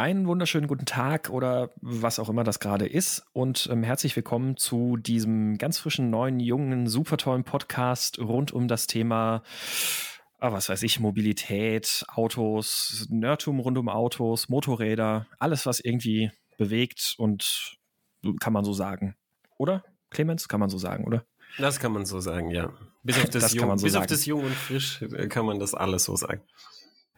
Einen wunderschönen guten Tag oder was auch immer das gerade ist und ähm, herzlich willkommen zu diesem ganz frischen, neuen, jungen, super tollen Podcast rund um das Thema, ah, was weiß ich, Mobilität, Autos, Nerdtum rund um Autos, Motorräder, alles, was irgendwie bewegt und kann man so sagen. Oder? Clemens, kann man so sagen, oder? Das kann man so sagen, ja. Bis auf das, das Jung, so bis sagen. auf das Jung und Frisch äh, kann man das alles so sagen.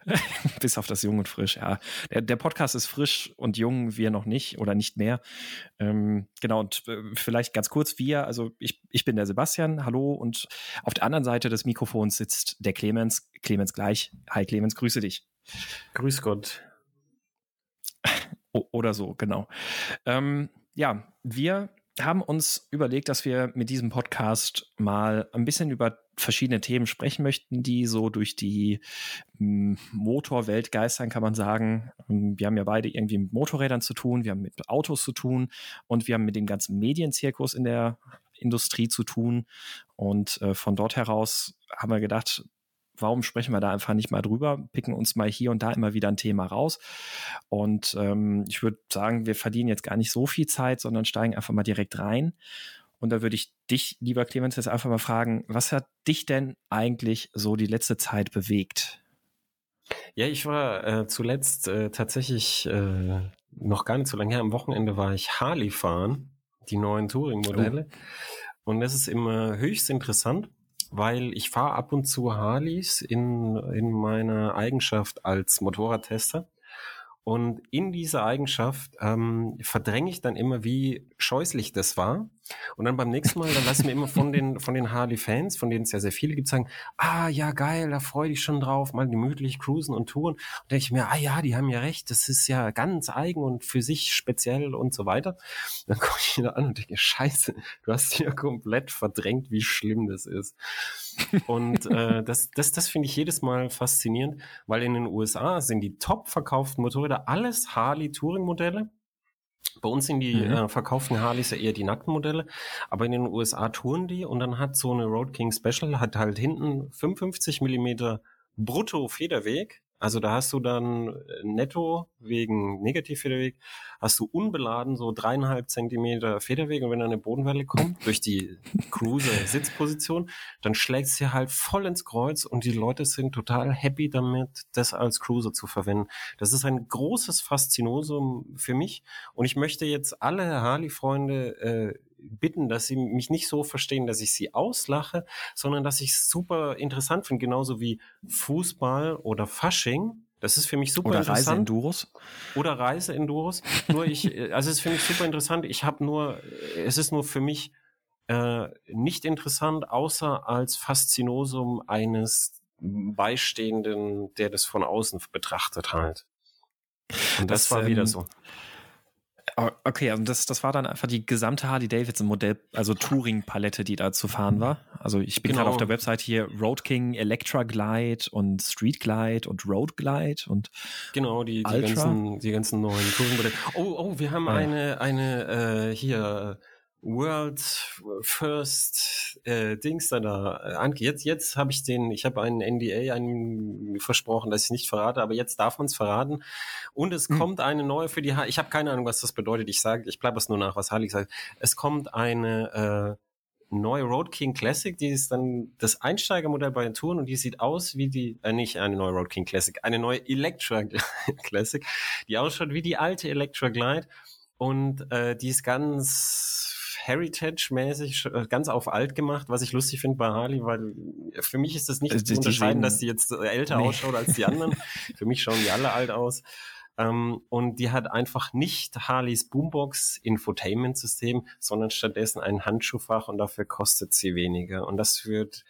Bis auf das Jung und Frisch, ja. Der, der, Podcast ist frisch und jung, wir noch nicht oder nicht mehr. Ähm, genau, und äh, vielleicht ganz kurz, wir, also ich, ich bin der Sebastian, hallo, und auf der anderen Seite des Mikrofons sitzt der Clemens, Clemens gleich. Hi Clemens, grüße dich. Grüß Gott. oder so, genau. Ähm, ja, wir haben uns überlegt, dass wir mit diesem Podcast mal ein bisschen über verschiedene Themen sprechen möchten, die so durch die hm, Motorwelt geistern, kann man sagen. Ähm, wir haben ja beide irgendwie mit Motorrädern zu tun, wir haben mit Autos zu tun und wir haben mit dem ganzen Medienzirkus in der Industrie zu tun. Und äh, von dort heraus haben wir gedacht, warum sprechen wir da einfach nicht mal drüber, picken uns mal hier und da immer wieder ein Thema raus. Und ähm, ich würde sagen, wir verdienen jetzt gar nicht so viel Zeit, sondern steigen einfach mal direkt rein. Und da würde ich dich, lieber Clemens, jetzt einfach mal fragen, was hat dich denn eigentlich so die letzte Zeit bewegt? Ja, ich war äh, zuletzt äh, tatsächlich äh, noch gar nicht so lange her. Am Wochenende war ich Harley fahren, die neuen Touring-Modelle. Oh. Und das ist immer höchst interessant weil ich fahre ab und zu Harleys in, in meiner Eigenschaft als Motorradtester. Und in dieser Eigenschaft ähm, verdränge ich dann immer, wie scheußlich das war. Und dann beim nächsten Mal, dann lassen wir immer von den, von den Harley-Fans, von denen es ja sehr viele gibt, sagen, ah ja, geil, da freue ich schon drauf, mal gemütlich cruisen und touren. Und denke ich mir, ah ja, die haben ja recht, das ist ja ganz eigen und für sich speziell und so weiter. Dann komme ich wieder an und denke, scheiße, du hast ja komplett verdrängt, wie schlimm das ist. Und äh, das, das, das finde ich jedes Mal faszinierend, weil in den USA sind die top verkauften Motorräder alles Harley-Touring-Modelle. Bei uns sind die mhm. äh, verkauften Harleys ja eher die nackten Modelle, aber in den USA touren die und dann hat so eine Road King Special, hat halt hinten 55 Millimeter brutto Federweg also da hast du dann äh, netto wegen Negativfederweg, hast du unbeladen so dreieinhalb Zentimeter Federweg und wenn dann eine Bodenwelle kommt durch die Cruiser-Sitzposition, dann schlägt es dir halt voll ins Kreuz und die Leute sind total happy damit, das als Cruiser zu verwenden. Das ist ein großes Faszinosum für mich und ich möchte jetzt alle Harley-Freunde äh, bitten, dass sie mich nicht so verstehen, dass ich sie auslache, sondern dass ich es super interessant finde, genauso wie Fußball oder Fasching. Das ist für mich super oder interessant. Reise Enduros. Oder Reise Enduros. Nur ich, also es finde ich super interessant. Ich habe nur, es ist nur für mich äh, nicht interessant, außer als Faszinosum eines Beistehenden, der das von außen betrachtet halt. Und das, das war wieder ähm, so. Okay, also das, das war dann einfach die gesamte Harley Davidson Modell, also Touring-Palette, die da zu fahren war. Also ich bin genau. gerade auf der Website hier Road King, Electra Glide und Street Glide und Road Glide und genau die, die ganzen die ganzen neuen Touring-Modelle. Oh oh, wir haben ah, eine eine äh, hier World First äh, Dings da da. Äh, jetzt jetzt habe ich den, ich habe einen NDA einen versprochen, dass ich nicht verrate, aber jetzt darf man es verraten. Und es hm. kommt eine neue für die. Ha ich habe keine Ahnung, was das bedeutet. Ich sage, ich bleibe es nur nach, was Harley sagt. Es kommt eine äh, neue Road King Classic, die ist dann das Einsteigermodell bei den Touren und die sieht aus wie die, äh, nicht eine neue Road King Classic, eine neue Electra Classic, die ausschaut wie die alte Electra Glide und äh, die ist ganz Heritage-mäßig äh, ganz auf alt gemacht, was ich lustig finde bei Harley, weil für mich ist das nicht also, zu unterscheiden, dass die jetzt älter nee. ausschaut als die anderen. für mich schauen die alle alt aus. Um, ähm, und die hat einfach nicht Harleys Boombox Infotainment System, sondern stattdessen ein Handschuhfach und dafür kostet sie weniger. Und das wird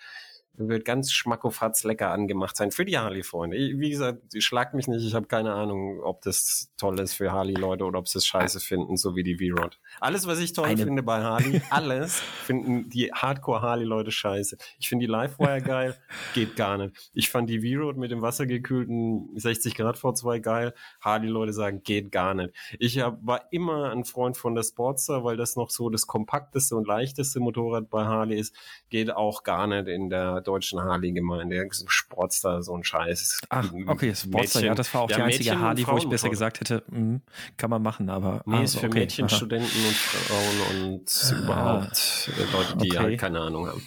wird ganz schmackofatz lecker angemacht sein für die Harley-Freunde. Wie gesagt, schlagt mich nicht, ich habe keine Ahnung, ob das toll ist für Harley-Leute oder ob sie es scheiße finden, so wie die V-Rod. Alles, was ich toll Eine. finde bei Harley, alles finden die Hardcore-Harley-Leute scheiße. Ich finde die Livewire geil, geht gar nicht. Ich fand die V-Rod mit dem wassergekühlten 60 Grad V2 geil. Harley-Leute sagen, geht gar nicht. Ich hab, war immer ein Freund von der Sportster, weil das noch so das kompakteste und leichteste Motorrad bei Harley ist. Geht auch gar nicht in der deutschen Harley-Gemeinde. Sportster, so ein Scheiß. Ach, okay, Sportster, Mädchen, ja, das war auch ja, die einzige Mädchen Harley, wo ich besser gesagt hätte, mh, kann man machen, aber. Nee, also, ist für okay. Mädchen, Aha. Studenten und Frauen und ah, überhaupt äh, Leute, die okay. halt keine Ahnung haben.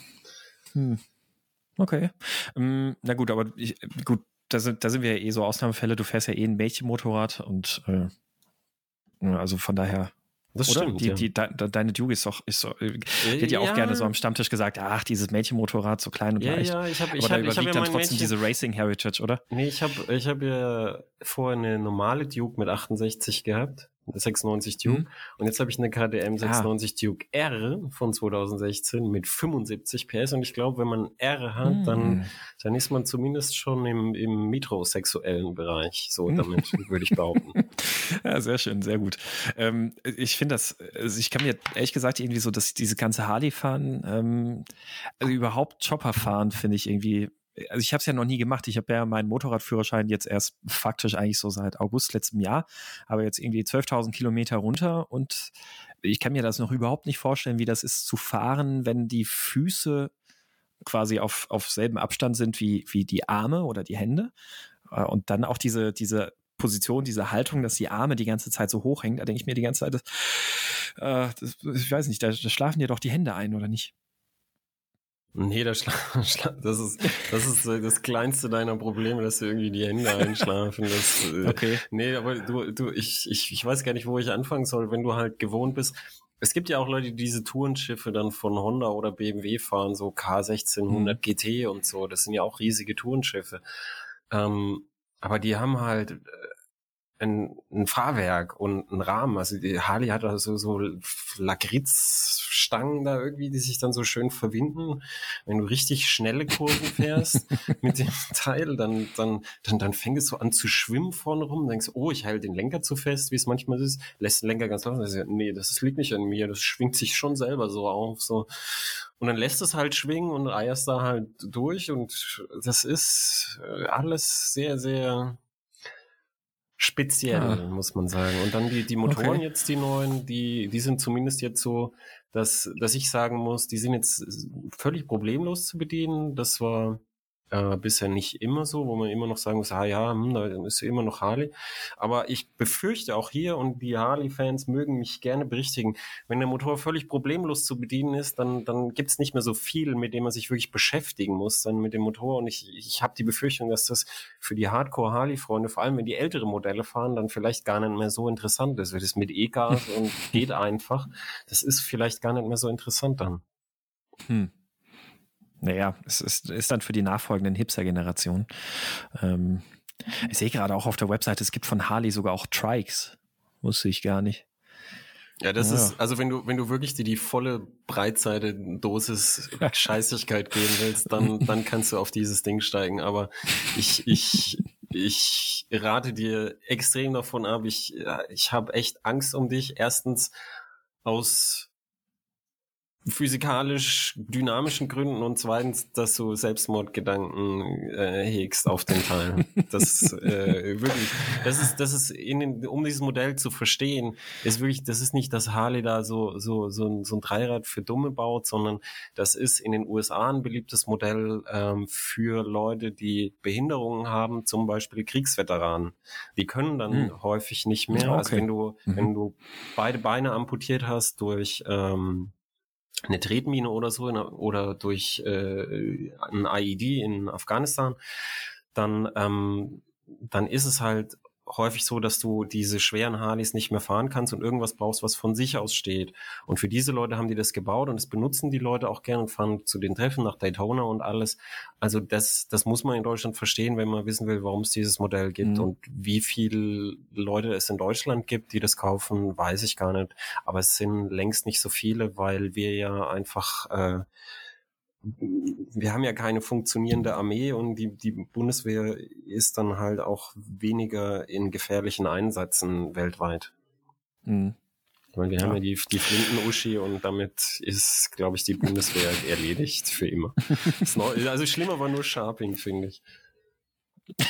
Hm. Okay. Um, na gut, aber ich, gut, da sind, da sind wir ja eh so Ausnahmefälle. Du fährst ja eh ein Mädchenmotorrad und äh, also von daher. Das oder? stimmt. Die, die, de, deine Duke ist doch, ist so, äh, hätte ja auch gerne so am Stammtisch gesagt, ach, dieses Mädchenmotorrad, so klein und ja, leicht. Ja, ich hab, ich Aber hab, da überwiegt ich dann trotzdem Mädchen, diese Racing Heritage, oder? Nee, ich habe ich hab ja vorher eine normale Duke mit 68 gehabt. 96 Duke. Mhm. Und jetzt habe ich eine KDM 96 ah. Duke R von 2016 mit 75 PS. Und ich glaube, wenn man R hat, mhm. dann, dann ist man zumindest schon im, im metrosexuellen Bereich. So, mhm. damit würde ich behaupten. Ja, sehr schön, sehr gut. Ähm, ich finde das, also ich kann mir ehrlich gesagt irgendwie so, dass diese ganze Harley fahren, ähm, also überhaupt Chopper fahren, finde ich irgendwie also ich habe es ja noch nie gemacht. Ich habe ja meinen Motorradführerschein jetzt erst faktisch eigentlich so seit August letztem Jahr, aber jetzt irgendwie 12.000 Kilometer runter und ich kann mir das noch überhaupt nicht vorstellen, wie das ist zu fahren, wenn die Füße quasi auf, auf selben Abstand sind wie, wie die Arme oder die Hände äh, und dann auch diese, diese Position, diese Haltung, dass die Arme die ganze Zeit so hoch hängen, da denke ich mir die ganze Zeit, das, äh, das, ich weiß nicht, da, da schlafen dir doch die Hände ein, oder nicht? Nee, das, das, ist, das ist das kleinste deiner Probleme, dass du irgendwie die Hände einschlafen. Das, äh, okay. Nee, aber du, du, ich, ich, ich weiß gar nicht, wo ich anfangen soll, wenn du halt gewohnt bist. Es gibt ja auch Leute, die diese Tourenschiffe dann von Honda oder BMW fahren, so K1600 mhm. GT und so. Das sind ja auch riesige Tourenschiffe. Ähm, aber die haben halt äh, ein, ein Fahrwerk und ein Rahmen. Also die Harley hat also so Lakritzstangen da irgendwie, die sich dann so schön verwinden. Wenn du richtig schnelle Kurven fährst mit dem Teil, dann, dann, dann, dann fängst du an zu schwimmen vorne rum, denkst, oh, ich halte den Lenker zu fest, wie es manchmal ist, lässt den Lenker ganz laufen. Also, nee, das liegt nicht an mir, das schwingt sich schon selber so auf, so. Und dann lässt es halt schwingen und eierst da halt durch und das ist äh, alles sehr, sehr speziell, ah. muss man sagen. Und dann die, die Motoren okay. jetzt, die neuen, die, die sind zumindest jetzt so, dass, dass ich sagen muss, die sind jetzt völlig problemlos zu bedienen. Das war äh, bisher nicht immer so, wo man immer noch sagen muss, ah ja, hm, da ist immer noch Harley. Aber ich befürchte auch hier, und die Harley-Fans mögen mich gerne berichtigen, wenn der Motor völlig problemlos zu bedienen ist, dann, dann gibt's nicht mehr so viel, mit dem man sich wirklich beschäftigen muss, dann mit dem Motor. Und ich, ich habe die Befürchtung, dass das für die Hardcore-Harley-Freunde, vor allem wenn die ältere Modelle fahren, dann vielleicht gar nicht mehr so interessant ist. Weil das mit E-Gas und geht einfach. Das ist vielleicht gar nicht mehr so interessant dann. Hm. Naja, es ist, ist dann für die nachfolgenden Hipster-Generationen. Ähm, ich sehe gerade auch auf der Webseite, es gibt von Harley sogar auch Trikes. Wusste ich gar nicht. Ja, das ja. ist, also wenn du, wenn du wirklich dir die volle Breitseite Dosis Scheißigkeit geben willst, dann, dann kannst du auf dieses Ding steigen. Aber ich, ich, ich rate dir extrem davon ab. Ich, ich habe echt Angst um dich. Erstens aus physikalisch dynamischen Gründen und zweitens, dass du Selbstmordgedanken äh, hegst auf den Teil. Das äh, wirklich, das ist, das ist in den, um dieses Modell zu verstehen, ist wirklich, das ist nicht, dass Harley da so so so ein, so ein Dreirad für Dumme baut, sondern das ist in den USA ein beliebtes Modell ähm, für Leute, die Behinderungen haben, zum Beispiel Kriegsveteranen. Die können dann hm. häufig nicht mehr. Okay. Also wenn du mhm. wenn du beide Beine amputiert hast durch ähm, eine Tretmine oder so oder durch äh, ein IED in Afghanistan, dann ähm, dann ist es halt häufig so, dass du diese schweren Harleys nicht mehr fahren kannst und irgendwas brauchst, was von sich aus steht. Und für diese Leute haben die das gebaut und das benutzen die Leute auch gerne und fahren zu den Treffen nach Daytona und alles. Also das, das muss man in Deutschland verstehen, wenn man wissen will, warum es dieses Modell gibt. Mhm. Und wie viele Leute es in Deutschland gibt, die das kaufen, weiß ich gar nicht. Aber es sind längst nicht so viele, weil wir ja einfach äh, wir haben ja keine funktionierende Armee und die, die Bundeswehr ist dann halt auch weniger in gefährlichen Einsätzen weltweit. Mhm. Weil wir ja. haben ja die, die Flinten-Uschi und damit ist, glaube ich, die Bundeswehr erledigt für immer. also schlimmer war nur Sharping, finde ich.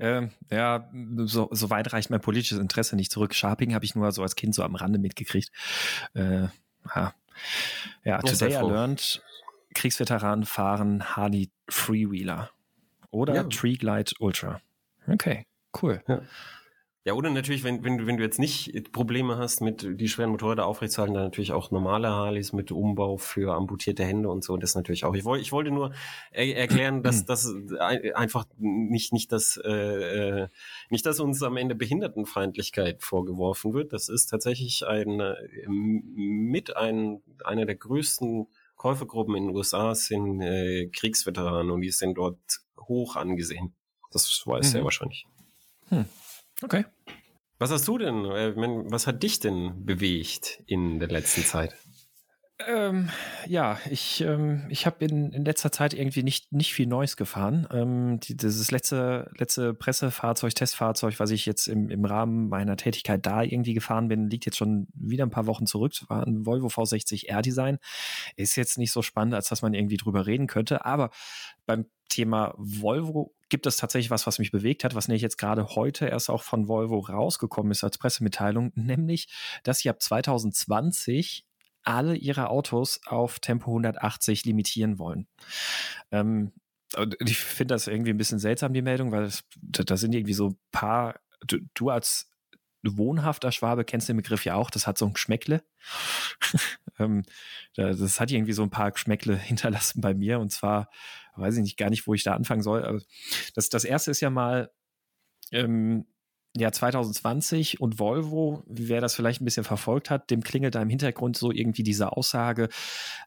ähm, ja, so, so weit reicht mein politisches Interesse nicht zurück. Sharping habe ich nur so als Kind so am Rande mitgekriegt. Äh, ja, ja today I learned Kriegsveteranen fahren Harley Freewheeler oder ja. Tree Glide Ultra. Okay, cool. Ja. Ja, oder natürlich, wenn, wenn, du, wenn du jetzt nicht Probleme hast, mit die schweren Motorräder aufrechtzuerhalten, dann natürlich auch normale Harleys mit Umbau für amputierte Hände und so, das natürlich auch. Ich, wollte ich wollte nur er erklären, dass das einfach nicht, nicht, das, äh, äh, nicht, dass uns am Ende Behindertenfeindlichkeit vorgeworfen wird. Das ist tatsächlich ein, mit ein, einer der größten Käufergruppen in den USA sind äh, Kriegsveteranen und die sind dort hoch angesehen. Das weiß mhm. er wahrscheinlich. Hm. Okay. Was hast du denn, äh, was hat dich denn bewegt in der letzten Zeit? Ähm, ja, ich, ähm, ich habe in, in letzter Zeit irgendwie nicht, nicht viel Neues gefahren. Ähm, die, dieses letzte, letzte Pressefahrzeug, Testfahrzeug, was ich jetzt im, im Rahmen meiner Tätigkeit da irgendwie gefahren bin, liegt jetzt schon wieder ein paar Wochen zurück. War ein Volvo V60 R-Design. Ist jetzt nicht so spannend, als dass man irgendwie drüber reden könnte. Aber beim Thema Volvo gibt es tatsächlich was, was mich bewegt hat, was nämlich jetzt gerade heute erst auch von Volvo rausgekommen ist als Pressemitteilung, nämlich, dass sie ab 2020 alle ihre Autos auf Tempo 180 limitieren wollen. Ähm, ich finde das irgendwie ein bisschen seltsam, die Meldung, weil da sind irgendwie so ein paar, du, du als wohnhafter Schwabe kennst den Begriff ja auch, das hat so ein Geschmäckle. ähm, das hat irgendwie so ein paar Geschmäckle hinterlassen bei mir und zwar weiß ich nicht gar nicht, wo ich da anfangen soll. Das, das erste ist ja mal, ähm, ja 2020 und Volvo, wer das vielleicht ein bisschen verfolgt hat, dem klingelt da im Hintergrund so irgendwie diese Aussage,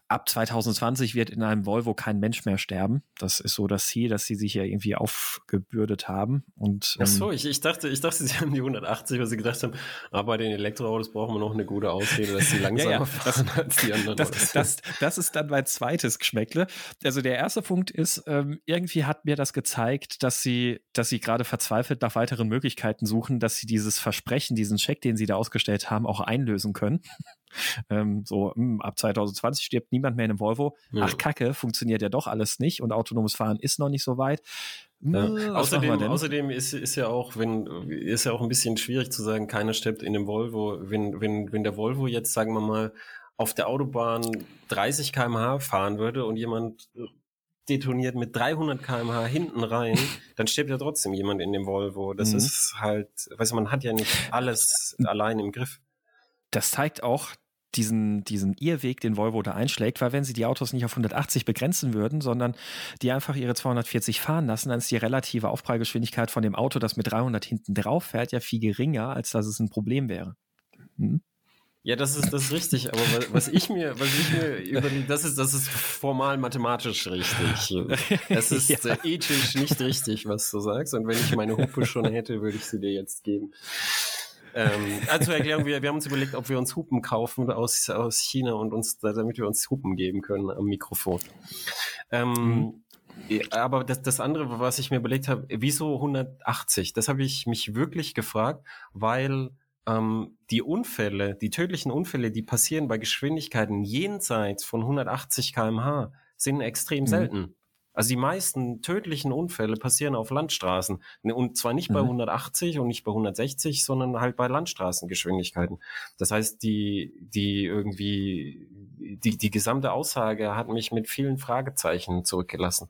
ab 2020 wird in einem Volvo kein Mensch mehr sterben. Das ist so das Ziel, dass sie sich ja irgendwie aufgebürdet haben. Und, ähm, Ach so, ich, ich, dachte, ich dachte, sie haben die 180, weil sie gedacht haben, aber ah, bei den Elektroautos brauchen wir noch eine gute Ausrede, dass sie langsamer ja, ja. fahren als die anderen. Das, das, das, ist dann mein zweites Geschmäckle. Also der erste Punkt ist, ähm, irgendwie hat mir das gezeigt, dass sie, dass sie gerade verzweifelt nach weiteren Möglichkeiten suchen, dass sie dieses Versprechen, diesen Check, den sie da ausgestellt haben, auch einlösen können. ähm, so, mh, hm, ab 2020 stirbt niemand mehr in einem Volvo. Ja. Ach, Kacke, funktioniert ja doch alles nicht und autonomes Fahren ist noch nicht so weit. Ja. Hm, außerdem, außerdem ist, ist ja auch, wenn, ist ja auch ein bisschen schwierig zu sagen, keiner stirbt in dem Volvo. Wenn, wenn, wenn der Volvo jetzt, sagen wir mal, auf der Autobahn 30 kmh fahren würde und jemand detoniert mit 300 kmh hinten rein, dann stirbt ja trotzdem jemand in dem Volvo. Das mhm. ist halt, weißt du, man hat ja nicht alles allein im Griff. Das zeigt auch, diesen, diesen Irrweg, den Volvo da einschlägt, weil wenn sie die Autos nicht auf 180 begrenzen würden, sondern die einfach ihre 240 fahren lassen, dann ist die relative Aufprallgeschwindigkeit von dem Auto, das mit 300 hinten drauf fährt, ja viel geringer, als dass es ein Problem wäre. Hm? Ja, das ist, das ist richtig, aber was ich mir, was ich mir überlege, das ist, das ist formal mathematisch richtig. Es ist ja. ethisch nicht richtig, was du sagst. Und wenn ich meine Hupe schon hätte, würde ich sie dir jetzt geben. Ähm, also Erklärung, wir, wir haben uns überlegt, ob wir uns Hupen kaufen aus, aus China und uns, damit wir uns Hupen geben können am Mikrofon. Ähm, mhm. Aber das, das andere, was ich mir überlegt habe, wieso 180? Das habe ich mich wirklich gefragt, weil ähm, die Unfälle, die tödlichen Unfälle, die passieren bei Geschwindigkeiten jenseits von 180 kmh, sind extrem mhm. selten. Also die meisten tödlichen Unfälle passieren auf Landstraßen. Ne, und zwar nicht bei 180 mhm. und nicht bei 160, sondern halt bei Landstraßengeschwindigkeiten. Das heißt, die, die irgendwie, die, die gesamte Aussage hat mich mit vielen Fragezeichen zurückgelassen.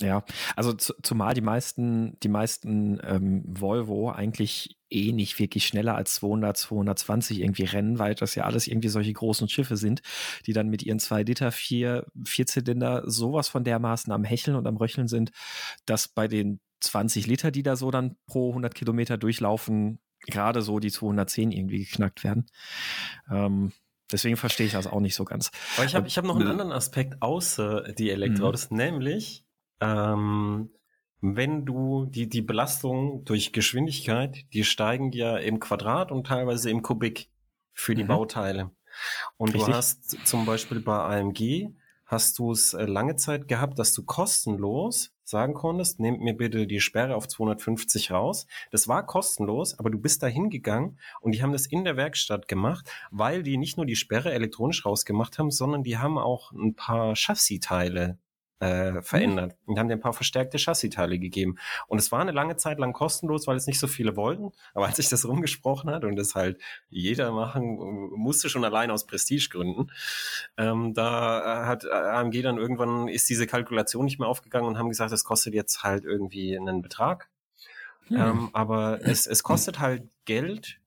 Ja, also zumal die meisten, die meisten ähm, Volvo eigentlich eh nicht wirklich schneller als 200, 220 irgendwie rennen, weil das ja alles irgendwie solche großen Schiffe sind, die dann mit ihren zwei Liter, vier, Vierzylinder sowas von dermaßen am Hecheln und am Röcheln sind, dass bei den 20 Liter, die da so dann pro 100 Kilometer durchlaufen, gerade so die 210 irgendwie geknackt werden. Ähm, deswegen verstehe ich das auch nicht so ganz. Aber ich habe ich hab noch einen äh, anderen Aspekt außer die Elektroautos, mhm. nämlich ähm, wenn du die, die Belastung durch Geschwindigkeit, die steigen ja im Quadrat und teilweise im Kubik für die mhm. Bauteile. Und Richtig. du hast zum Beispiel bei AMG hast du es äh, lange Zeit gehabt, dass du kostenlos sagen konntest, nehmt mir bitte die Sperre auf 250 raus. Das war kostenlos, aber du bist da hingegangen und die haben das in der Werkstatt gemacht, weil die nicht nur die Sperre elektronisch rausgemacht haben, sondern die haben auch ein paar Chassiteile äh, verändert mhm. und haben dir ein paar verstärkte Chassiteile gegeben. Und es war eine lange Zeit lang kostenlos, weil es nicht so viele wollten. Aber als sich das rumgesprochen hat und das halt jeder machen musste, schon allein aus Prestigegründen, ähm, da hat AMG dann irgendwann ist diese Kalkulation nicht mehr aufgegangen und haben gesagt, es kostet jetzt halt irgendwie einen Betrag. Ja. Ähm, aber es, es kostet halt Geld,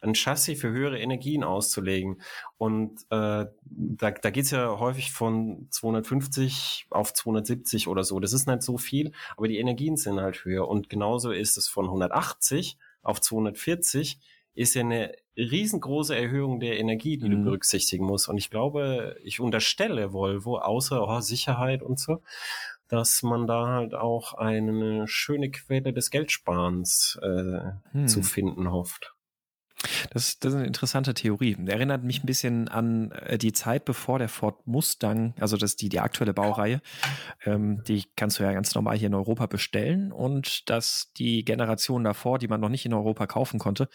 ein Chassis für höhere Energien auszulegen. Und äh, da, da geht es ja häufig von 250 auf 270 oder so. Das ist nicht so viel, aber die Energien sind halt höher. Und genauso ist es von 180 auf 240 ist ja eine riesengroße Erhöhung der Energie, die mhm. du berücksichtigen musst. Und ich glaube, ich unterstelle Volvo, außer oh, Sicherheit und so, dass man da halt auch eine schöne Quelle des Geldsparens äh, hm. zu finden hofft. Das, das ist eine interessante Theorie. Erinnert mich ein bisschen an äh, die Zeit, bevor der Ford Mustang, also das die, die aktuelle Baureihe, ähm, die kannst du ja ganz normal hier in Europa bestellen und dass die Generation davor, die man noch nicht in Europa kaufen konnte,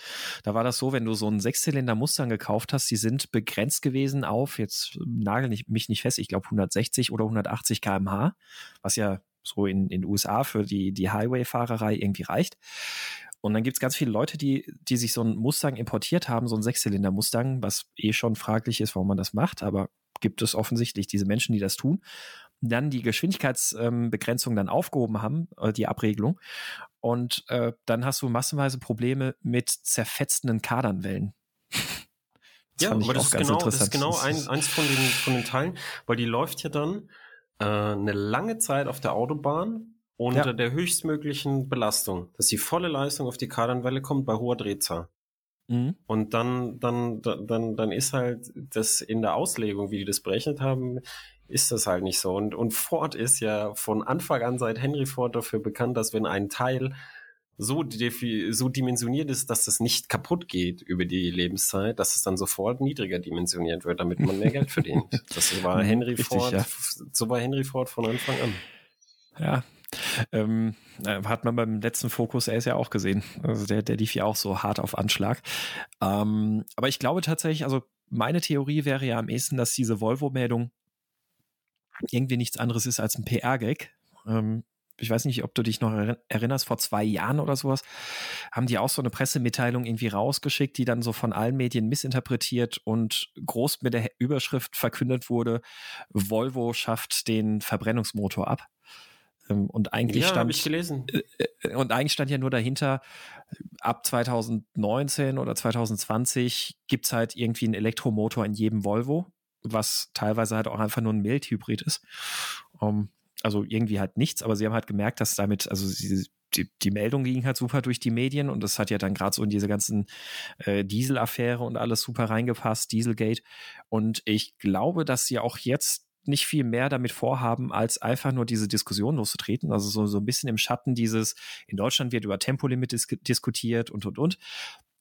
da war das so, wenn du so einen Sechszylinder Mustang gekauft hast, die sind begrenzt gewesen auf, jetzt nagel ich mich nicht fest, ich glaube 160 oder 180 kmh, was ja so in den USA für die, die Highway-Fahrerei irgendwie reicht. Und dann gibt es ganz viele Leute, die, die sich so einen Mustang importiert haben, so einen Sechszylinder-Mustang, was eh schon fraglich ist, warum man das macht, aber gibt es offensichtlich diese Menschen, die das tun. Dann die Geschwindigkeitsbegrenzung ähm, dann aufgehoben haben, äh, die Abregelung. Und äh, dann hast du massenweise Probleme mit zerfetzenden Kadernwellen. ja, aber das ist, genau, das ist genau ein, eins von den, von den Teilen, weil die läuft ja dann äh, eine lange Zeit auf der Autobahn unter ja. der höchstmöglichen Belastung, dass die volle Leistung auf die Kardanwelle kommt bei hoher Drehzahl. Mhm. Und dann, dann, dann, dann ist halt das in der Auslegung, wie die das berechnet haben, ist das halt nicht so. Und, und Ford ist ja von Anfang an seit Henry Ford dafür bekannt, dass wenn ein Teil so, so dimensioniert ist, dass das nicht kaputt geht über die Lebenszeit, dass es dann sofort niedriger dimensioniert wird, damit man mehr Geld verdient. Das war Henry Richtig, Ford, ja. so war Henry Ford von Anfang an. Ja, ähm, äh, hat man beim letzten Fokus er ist ja auch gesehen. Also der, der lief ja auch so hart auf Anschlag. Ähm, aber ich glaube tatsächlich, also meine Theorie wäre ja am ehesten, dass diese Volvo-Meldung irgendwie nichts anderes ist als ein PR-Gag. Ähm, ich weiß nicht, ob du dich noch erinnerst, vor zwei Jahren oder sowas, haben die auch so eine Pressemitteilung irgendwie rausgeschickt, die dann so von allen Medien missinterpretiert und groß mit der Überschrift verkündet wurde, Volvo schafft den Verbrennungsmotor ab. Ähm, und eigentlich ja, stand ich gelesen. Und eigentlich stand ja nur dahinter, ab 2019 oder 2020 gibt es halt irgendwie einen Elektromotor in jedem Volvo, was teilweise halt auch einfach nur ein Mild-Hybrid ist. Um, ähm, also irgendwie halt nichts, aber sie haben halt gemerkt, dass damit, also sie, die, die Meldung ging halt super durch die Medien und das hat ja dann gerade so in diese ganzen äh, Diesel-Affäre und alles super reingepasst, Dieselgate. Und ich glaube, dass sie auch jetzt nicht viel mehr damit vorhaben, als einfach nur diese Diskussion loszutreten. Also so, so ein bisschen im Schatten dieses, in Deutschland wird über Tempolimit dis diskutiert und, und, und.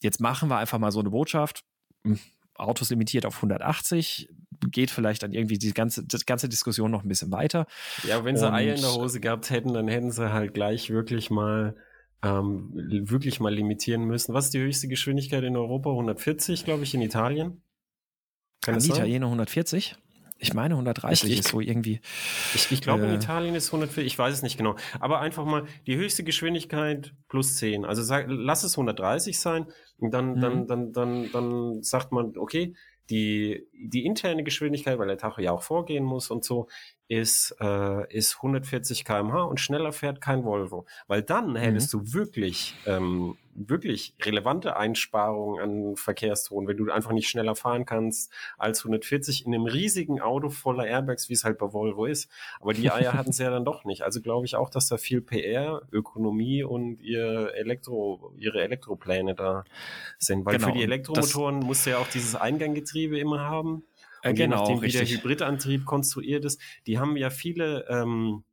Jetzt machen wir einfach mal so eine Botschaft. Hm, Autos limitiert auf 180, geht vielleicht dann irgendwie die ganze, die ganze Diskussion noch ein bisschen weiter. Ja, wenn sie und, Eier in der Hose gehabt hätten, dann hätten sie halt gleich wirklich mal ähm, wirklich mal limitieren müssen. Was ist die höchste Geschwindigkeit in Europa? 140, glaube ich, in Italien. Kann die Italiener 140? Ich meine 130 ich, ist so irgendwie. Ich, ich glaube, äh, in Italien ist 140, ich weiß es nicht genau. Aber einfach mal die höchste Geschwindigkeit plus 10. Also sag, lass es 130 sein. Und dann, mhm. dann, dann, dann, dann sagt man, okay, die, die interne Geschwindigkeit, weil der Tacho ja auch vorgehen muss und so, ist, äh, ist 140 kmh und schneller fährt kein Volvo. Weil dann hättest mhm. du wirklich ähm, wirklich relevante Einsparungen an Verkehrston, wenn du einfach nicht schneller fahren kannst als 140 in einem riesigen Auto voller Airbags, wie es halt bei Volvo ist. Aber die Eier hatten sie ja dann doch nicht. Also glaube ich auch, dass da viel PR, Ökonomie und ihr Elektro, ihre Elektropläne da sind. Weil genau, für die Elektromotoren musst du ja auch dieses Einganggetriebe immer haben. Und äh, genau, je nachdem, richtig. wie der Hybridantrieb konstruiert ist, die haben ja viele ähm,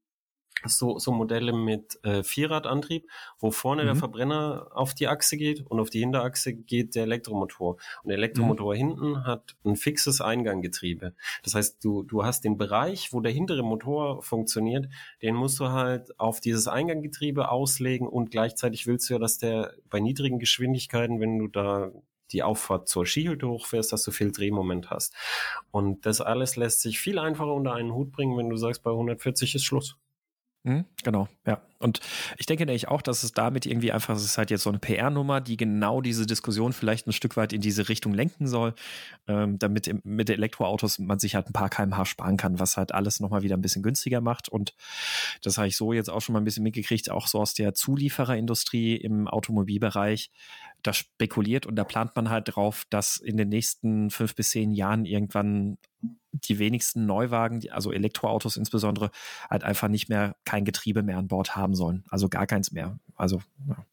so, so Modelle mit äh, Vierradantrieb, wo vorne mhm. der Verbrenner auf die Achse geht und auf die Hinterachse geht der Elektromotor. Und der Elektromotor mhm. hinten hat ein fixes Einganggetriebe. Das heißt, du, du hast den Bereich, wo der hintere Motor funktioniert, den musst du halt auf dieses Einganggetriebe auslegen und gleichzeitig willst du ja, dass der bei niedrigen Geschwindigkeiten, wenn du da die Auffahrt zur Skihütte hochfährst, dass du viel Drehmoment hast. Und das alles lässt sich viel einfacher unter einen Hut bringen, wenn du sagst, bei 140 ist Schluss. Mhm, genau, ja. Und ich denke nämlich auch, dass es damit irgendwie einfach, es ist halt jetzt so eine PR-Nummer, die genau diese Diskussion vielleicht ein Stück weit in diese Richtung lenken soll, ähm, damit mit Elektroautos man sich halt ein paar kmh sparen kann, was halt alles nochmal wieder ein bisschen günstiger macht. Und das habe ich so jetzt auch schon mal ein bisschen mitgekriegt, auch so aus der Zuliefererindustrie im Automobilbereich. Da spekuliert und da plant man halt drauf, dass in den nächsten fünf bis zehn Jahren irgendwann die wenigsten Neuwagen, also Elektroautos insbesondere, halt einfach nicht mehr kein Getriebe mehr an Bord haben sollen. Also gar keins mehr. Also, ja.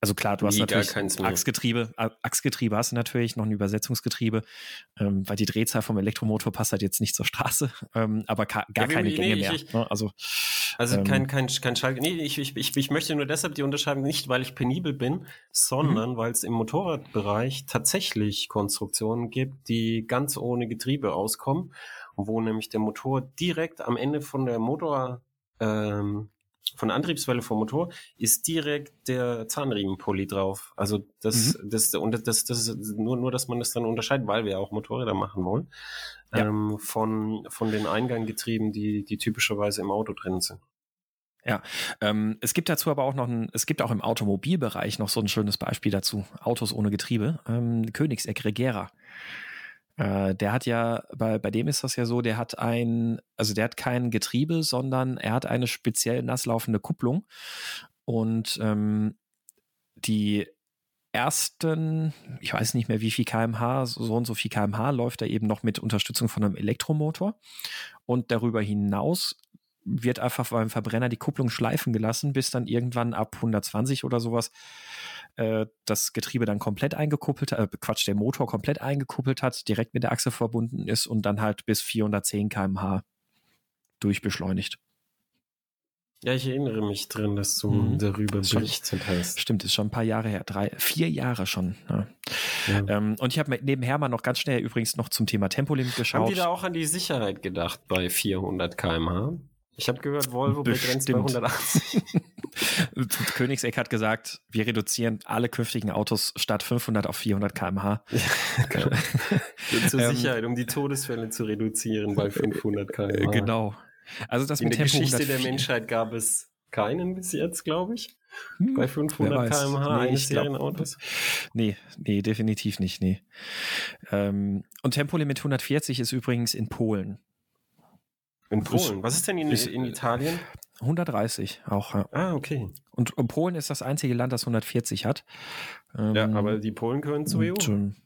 Also klar, du hast natürlich Achsgetriebe, Achsgetriebe hast du natürlich, noch ein Übersetzungsgetriebe, ähm, weil die Drehzahl vom Elektromotor passt halt jetzt nicht zur Straße, ähm, aber gar ja, keine nee, Gänge mehr. Ich, ne? Also, also ähm, kein, kein, kein Schalk. Nee, ich, ich, ich, ich möchte nur deshalb die unterscheiden, nicht weil ich penibel bin, sondern mhm. weil es im Motorradbereich tatsächlich Konstruktionen gibt, die ganz ohne Getriebe auskommen, wo nämlich der Motor direkt am Ende von der Motor ähm, von der Antriebswelle vom Motor ist direkt der Zahnriemenpulli drauf. Also das, mhm. das, und das, das ist nur, nur, dass man das dann unterscheidet, weil wir ja auch Motorräder machen wollen, ja. ähm, von, von den Einganggetrieben, die, die typischerweise im Auto drin sind. Ja, ähm, es gibt dazu aber auch noch ein, es gibt auch im Automobilbereich noch so ein schönes Beispiel dazu. Autos ohne Getriebe. Ähm, Königseck Regera. Äh, der hat ja, bei, bei dem ist das ja so, der hat ein, also der hat kein Getriebe, sondern er hat eine speziell nasslaufende Kupplung. Und ähm, die ersten, ich weiß nicht mehr wie viel kmh, so und so viel kmh läuft er eben noch mit Unterstützung von einem Elektromotor. Und darüber hinaus wird einfach beim Verbrenner die Kupplung schleifen gelassen, bis dann irgendwann ab 120 oder sowas äh, das Getriebe dann komplett eingekuppelt, äh, Quatsch, der Motor komplett eingekuppelt hat, direkt mit der Achse verbunden ist und dann halt bis 410 kmh durchbeschleunigt. Ja, ich erinnere mich drin, dass du mhm. darüber berichtet hast. Stimmt, ist schon ein paar Jahre her, drei, vier Jahre schon. Ja. Ja. Ähm, und ich habe nebenher mal noch ganz schnell übrigens noch zum Thema Tempolimit geschaut. Haben die da auch an die Sicherheit gedacht bei 400 kmh? Ich habe gehört, Volvo begrenzt bei 180. Königseck hat gesagt, wir reduzieren alle künftigen Autos statt 500 auf 400 km/h. genau. Zur ähm, Sicherheit, um die Todesfälle zu reduzieren bei 500 km/h. Genau. Also das In der Tempo Geschichte 104. der Menschheit gab es keinen bis jetzt, glaube ich. Hm, bei 500 km/h nee, eines Serienautos. Nee, nee, definitiv nicht, nee. Ähm, und Tempolimit 140 ist übrigens in Polen. In Polen? Was ist denn in, in Italien? 130 auch. Ja. Ah, okay. Und, und, Polen ist das einzige Land, das 140 hat. Ähm, ja, aber die Polen gehören zur EU. Und,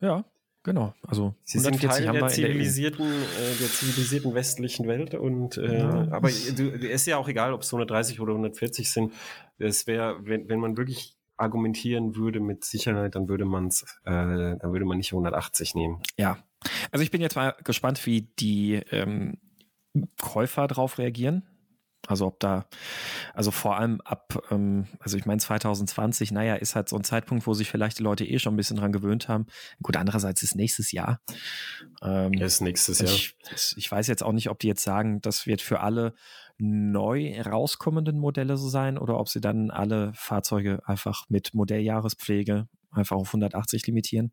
ja, genau. Also Sie sind Teil der zivilisierten, äh, der zivilisierten westlichen Welt und äh, ja. aber du, ist ja auch egal, ob es 130 oder 140 sind. Es wäre, wenn, wenn man wirklich argumentieren würde mit Sicherheit, dann würde man es, äh, dann würde man nicht 180 nehmen. Ja. Also ich bin jetzt mal gespannt, wie die ähm, Käufer darauf reagieren. Also ob da, also vor allem ab, ähm, also ich meine 2020, naja, ist halt so ein Zeitpunkt, wo sich vielleicht die Leute eh schon ein bisschen dran gewöhnt haben. Gut, andererseits ist nächstes Jahr. Ähm, ist nächstes Jahr. Ich, ich weiß jetzt auch nicht, ob die jetzt sagen, das wird für alle neu rauskommenden Modelle so sein oder ob sie dann alle Fahrzeuge einfach mit Modelljahrespflege einfach auf 180 limitieren.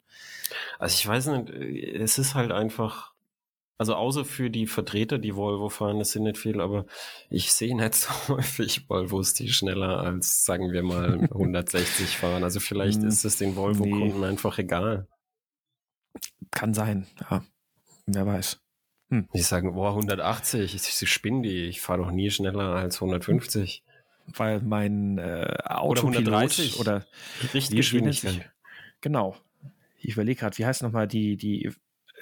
Also ich weiß nicht, es ist halt einfach, also außer für die Vertreter, die Volvo fahren, das sind nicht viel, aber ich sehe nicht so häufig Volvos, die schneller als, sagen wir mal, 160 fahren. Also vielleicht hm, ist es den Volvo-Kunden nee. einfach egal. Kann sein, ja. Wer weiß. Hm. Die sagen, boah, 180, ich, ich spinne die, ich fahre doch nie schneller als 150. Weil mein äh, Autopilot oder, 130 oder Richtgeschwindigkeit. Genau. Ich überlege gerade, wie heißt nochmal die, die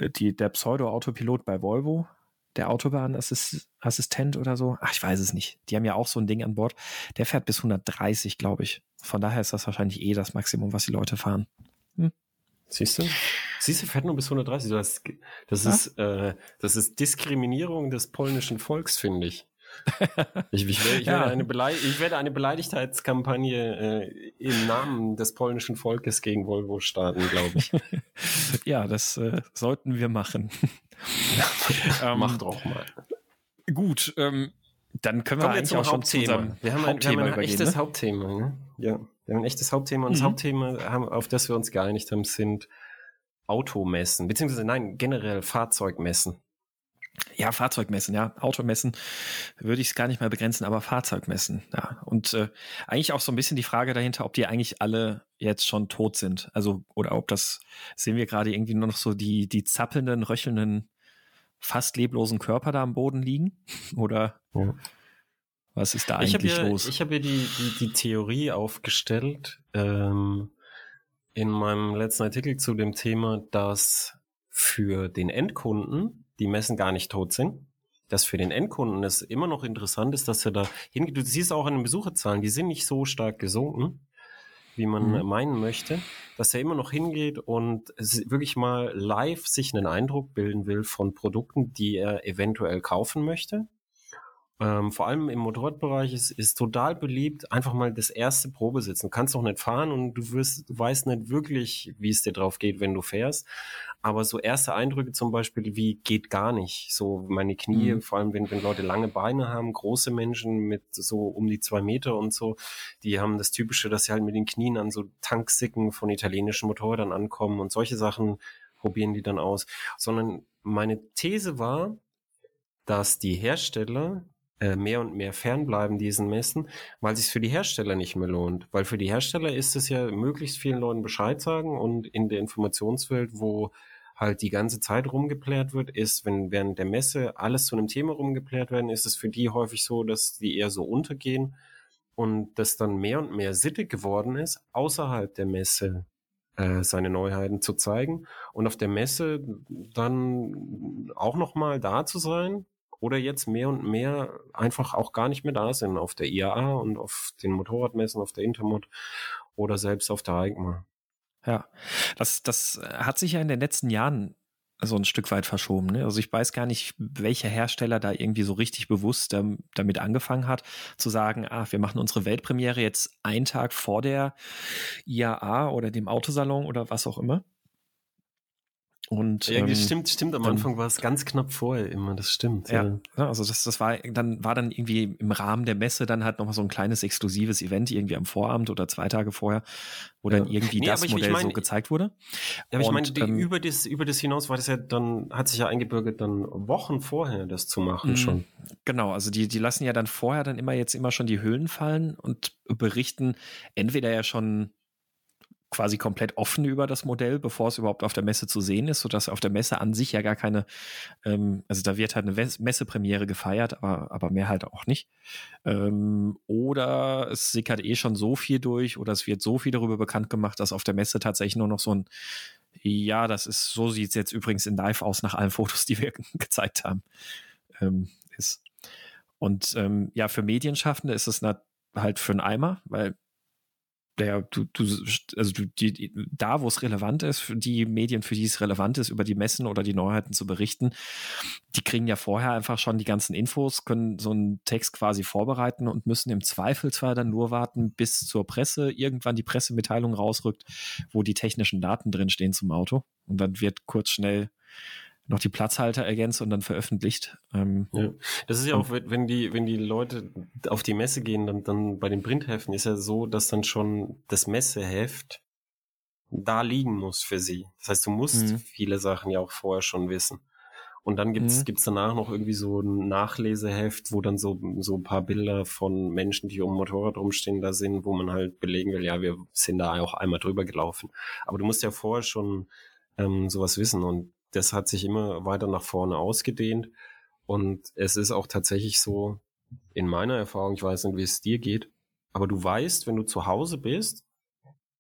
die, der Pseudo-Autopilot bei Volvo, der Autobahnassistent oder so. Ach, ich weiß es nicht. Die haben ja auch so ein Ding an Bord. Der fährt bis 130, glaube ich. Von daher ist das wahrscheinlich eh das Maximum, was die Leute fahren. Hm. Siehst du? Siehst du, fährt nur bis 130. Das, das, ja? ist, äh, das ist Diskriminierung des polnischen Volks, finde ich. Ich, ich, werde, ich, ja. werde eine ich werde eine Beleidigtheitskampagne äh, im Namen des polnischen Volkes gegen Volvo starten, glaube ich. ja, das äh, sollten wir machen. ähm, Mach doch mal. Gut, ähm, dann können wir Kommen eigentlich auch schon zu unserem wir haben ein, Hauptthema wir haben ein echtes ne? Hauptthema. Ne? Ja. Wir haben ein echtes Hauptthema und mhm. das Hauptthema, auf das wir uns geeinigt haben, sind Automessen, beziehungsweise nein, generell Fahrzeugmessen. Ja, Fahrzeugmessen, ja. Automessen würde ich es gar nicht mehr begrenzen, aber Fahrzeugmessen, ja. Und äh, eigentlich auch so ein bisschen die Frage dahinter, ob die eigentlich alle jetzt schon tot sind. Also, oder ob das, sehen wir gerade irgendwie nur noch so die, die zappelnden, röchelnden, fast leblosen Körper da am Boden liegen? Oder ja. was ist da eigentlich ich los? Ich habe hier die, die, die Theorie aufgestellt, ähm, in meinem letzten Artikel zu dem Thema, dass für den Endkunden die Messen gar nicht tot sind. Dass für den Endkunden es immer noch interessant ist, dass er da hingeht. Du siehst auch an den Besucherzahlen, die sind nicht so stark gesunken, wie man mhm. meinen möchte, dass er immer noch hingeht und wirklich mal live sich einen Eindruck bilden will von Produkten, die er eventuell kaufen möchte ähm, vor allem im Motorradbereich ist, ist total beliebt, einfach mal das erste Probesitzen. Du kannst noch nicht fahren und du wirst, du weißt nicht wirklich, wie es dir drauf geht, wenn du fährst. Aber so erste Eindrücke zum Beispiel, wie geht gar nicht. So meine Knie, mhm. vor allem wenn, wenn Leute lange Beine haben, große Menschen mit so um die zwei Meter und so, die haben das Typische, dass sie halt mit den Knien an so Tanksicken von italienischen Motorrädern ankommen und solche Sachen probieren die dann aus. Sondern meine These war, dass die Hersteller mehr und mehr fernbleiben diesen Messen, weil sich für die Hersteller nicht mehr lohnt. Weil für die Hersteller ist es ja möglichst vielen Leuten Bescheid sagen und in der Informationswelt, wo halt die ganze Zeit rumgeplärt wird, ist, wenn während der Messe alles zu einem Thema rumgeplärt werden, ist es für die häufig so, dass die eher so untergehen und das dann mehr und mehr Sitte geworden ist, außerhalb der Messe äh, seine Neuheiten zu zeigen und auf der Messe dann auch nochmal da zu sein, oder jetzt mehr und mehr einfach auch gar nicht mehr da sind auf der IAA und auf den Motorradmessen, auf der Intermod oder selbst auf der EICMA. Ja, das, das hat sich ja in den letzten Jahren so ein Stück weit verschoben. Ne? Also ich weiß gar nicht, welcher Hersteller da irgendwie so richtig bewusst ähm, damit angefangen hat, zu sagen, ah, wir machen unsere Weltpremiere jetzt einen Tag vor der IAA oder dem Autosalon oder was auch immer. Und, ja, ähm, stimmt, stimmt. Am dann, Anfang war es ganz knapp vorher immer, das stimmt. Ja, ja. also das, das war dann, war dann irgendwie im Rahmen der Messe dann halt nochmal so ein kleines exklusives Event irgendwie am Vorabend oder zwei Tage vorher, wo ja. dann irgendwie nee, das ich, Modell ich mein, so gezeigt wurde. Ja, aber Und, ich meine, ähm, über, das, über das hinaus war das ja dann, hat sich ja eingebürgert, dann Wochen vorher das zu machen mhm. schon. Genau, also die, die lassen ja dann vorher dann immer jetzt immer schon die Hüllen fallen und berichten entweder ja schon quasi komplett offen über das Modell, bevor es überhaupt auf der Messe zu sehen ist, sodass auf der Messe an sich ja gar keine, ähm, also da wird halt eine Messepremiere gefeiert, aber, aber mehr halt auch nicht. Ähm, oder es sickert eh schon so viel durch oder es wird so viel darüber bekannt gemacht, dass auf der Messe tatsächlich nur noch so ein, ja, das ist, so sieht es jetzt übrigens in Live aus nach allen Fotos, die wir gezeigt haben, ähm, ist. Und ähm, ja, für Medienschaffende ist es halt für einen Eimer, weil der, du, du, also du, die, da, wo es relevant ist, für die Medien, für die es relevant ist, über die Messen oder die Neuheiten zu berichten, die kriegen ja vorher einfach schon die ganzen Infos, können so einen Text quasi vorbereiten und müssen im Zweifelsfall dann nur warten, bis zur Presse irgendwann die Pressemitteilung rausrückt, wo die technischen Daten drinstehen zum Auto. Und dann wird kurz schnell noch die Platzhalter ergänzt und dann veröffentlicht. Ähm, ja. Das ist ja auch, wenn die, wenn die Leute auf die Messe gehen, dann, dann bei den Printheften ist ja so, dass dann schon das Messeheft da liegen muss für sie. Das heißt, du musst mhm. viele Sachen ja auch vorher schon wissen. Und dann gibt's mhm. gibt's danach noch irgendwie so ein Nachleseheft, wo dann so, so ein paar Bilder von Menschen, die um Motorrad rumstehen, da sind, wo man halt belegen will, ja, wir sind da auch einmal drüber gelaufen. Aber du musst ja vorher schon ähm, sowas wissen. Und das hat sich immer weiter nach vorne ausgedehnt. Und es ist auch tatsächlich so, in meiner Erfahrung, ich weiß nicht, wie es dir geht, aber du weißt, wenn du zu Hause bist,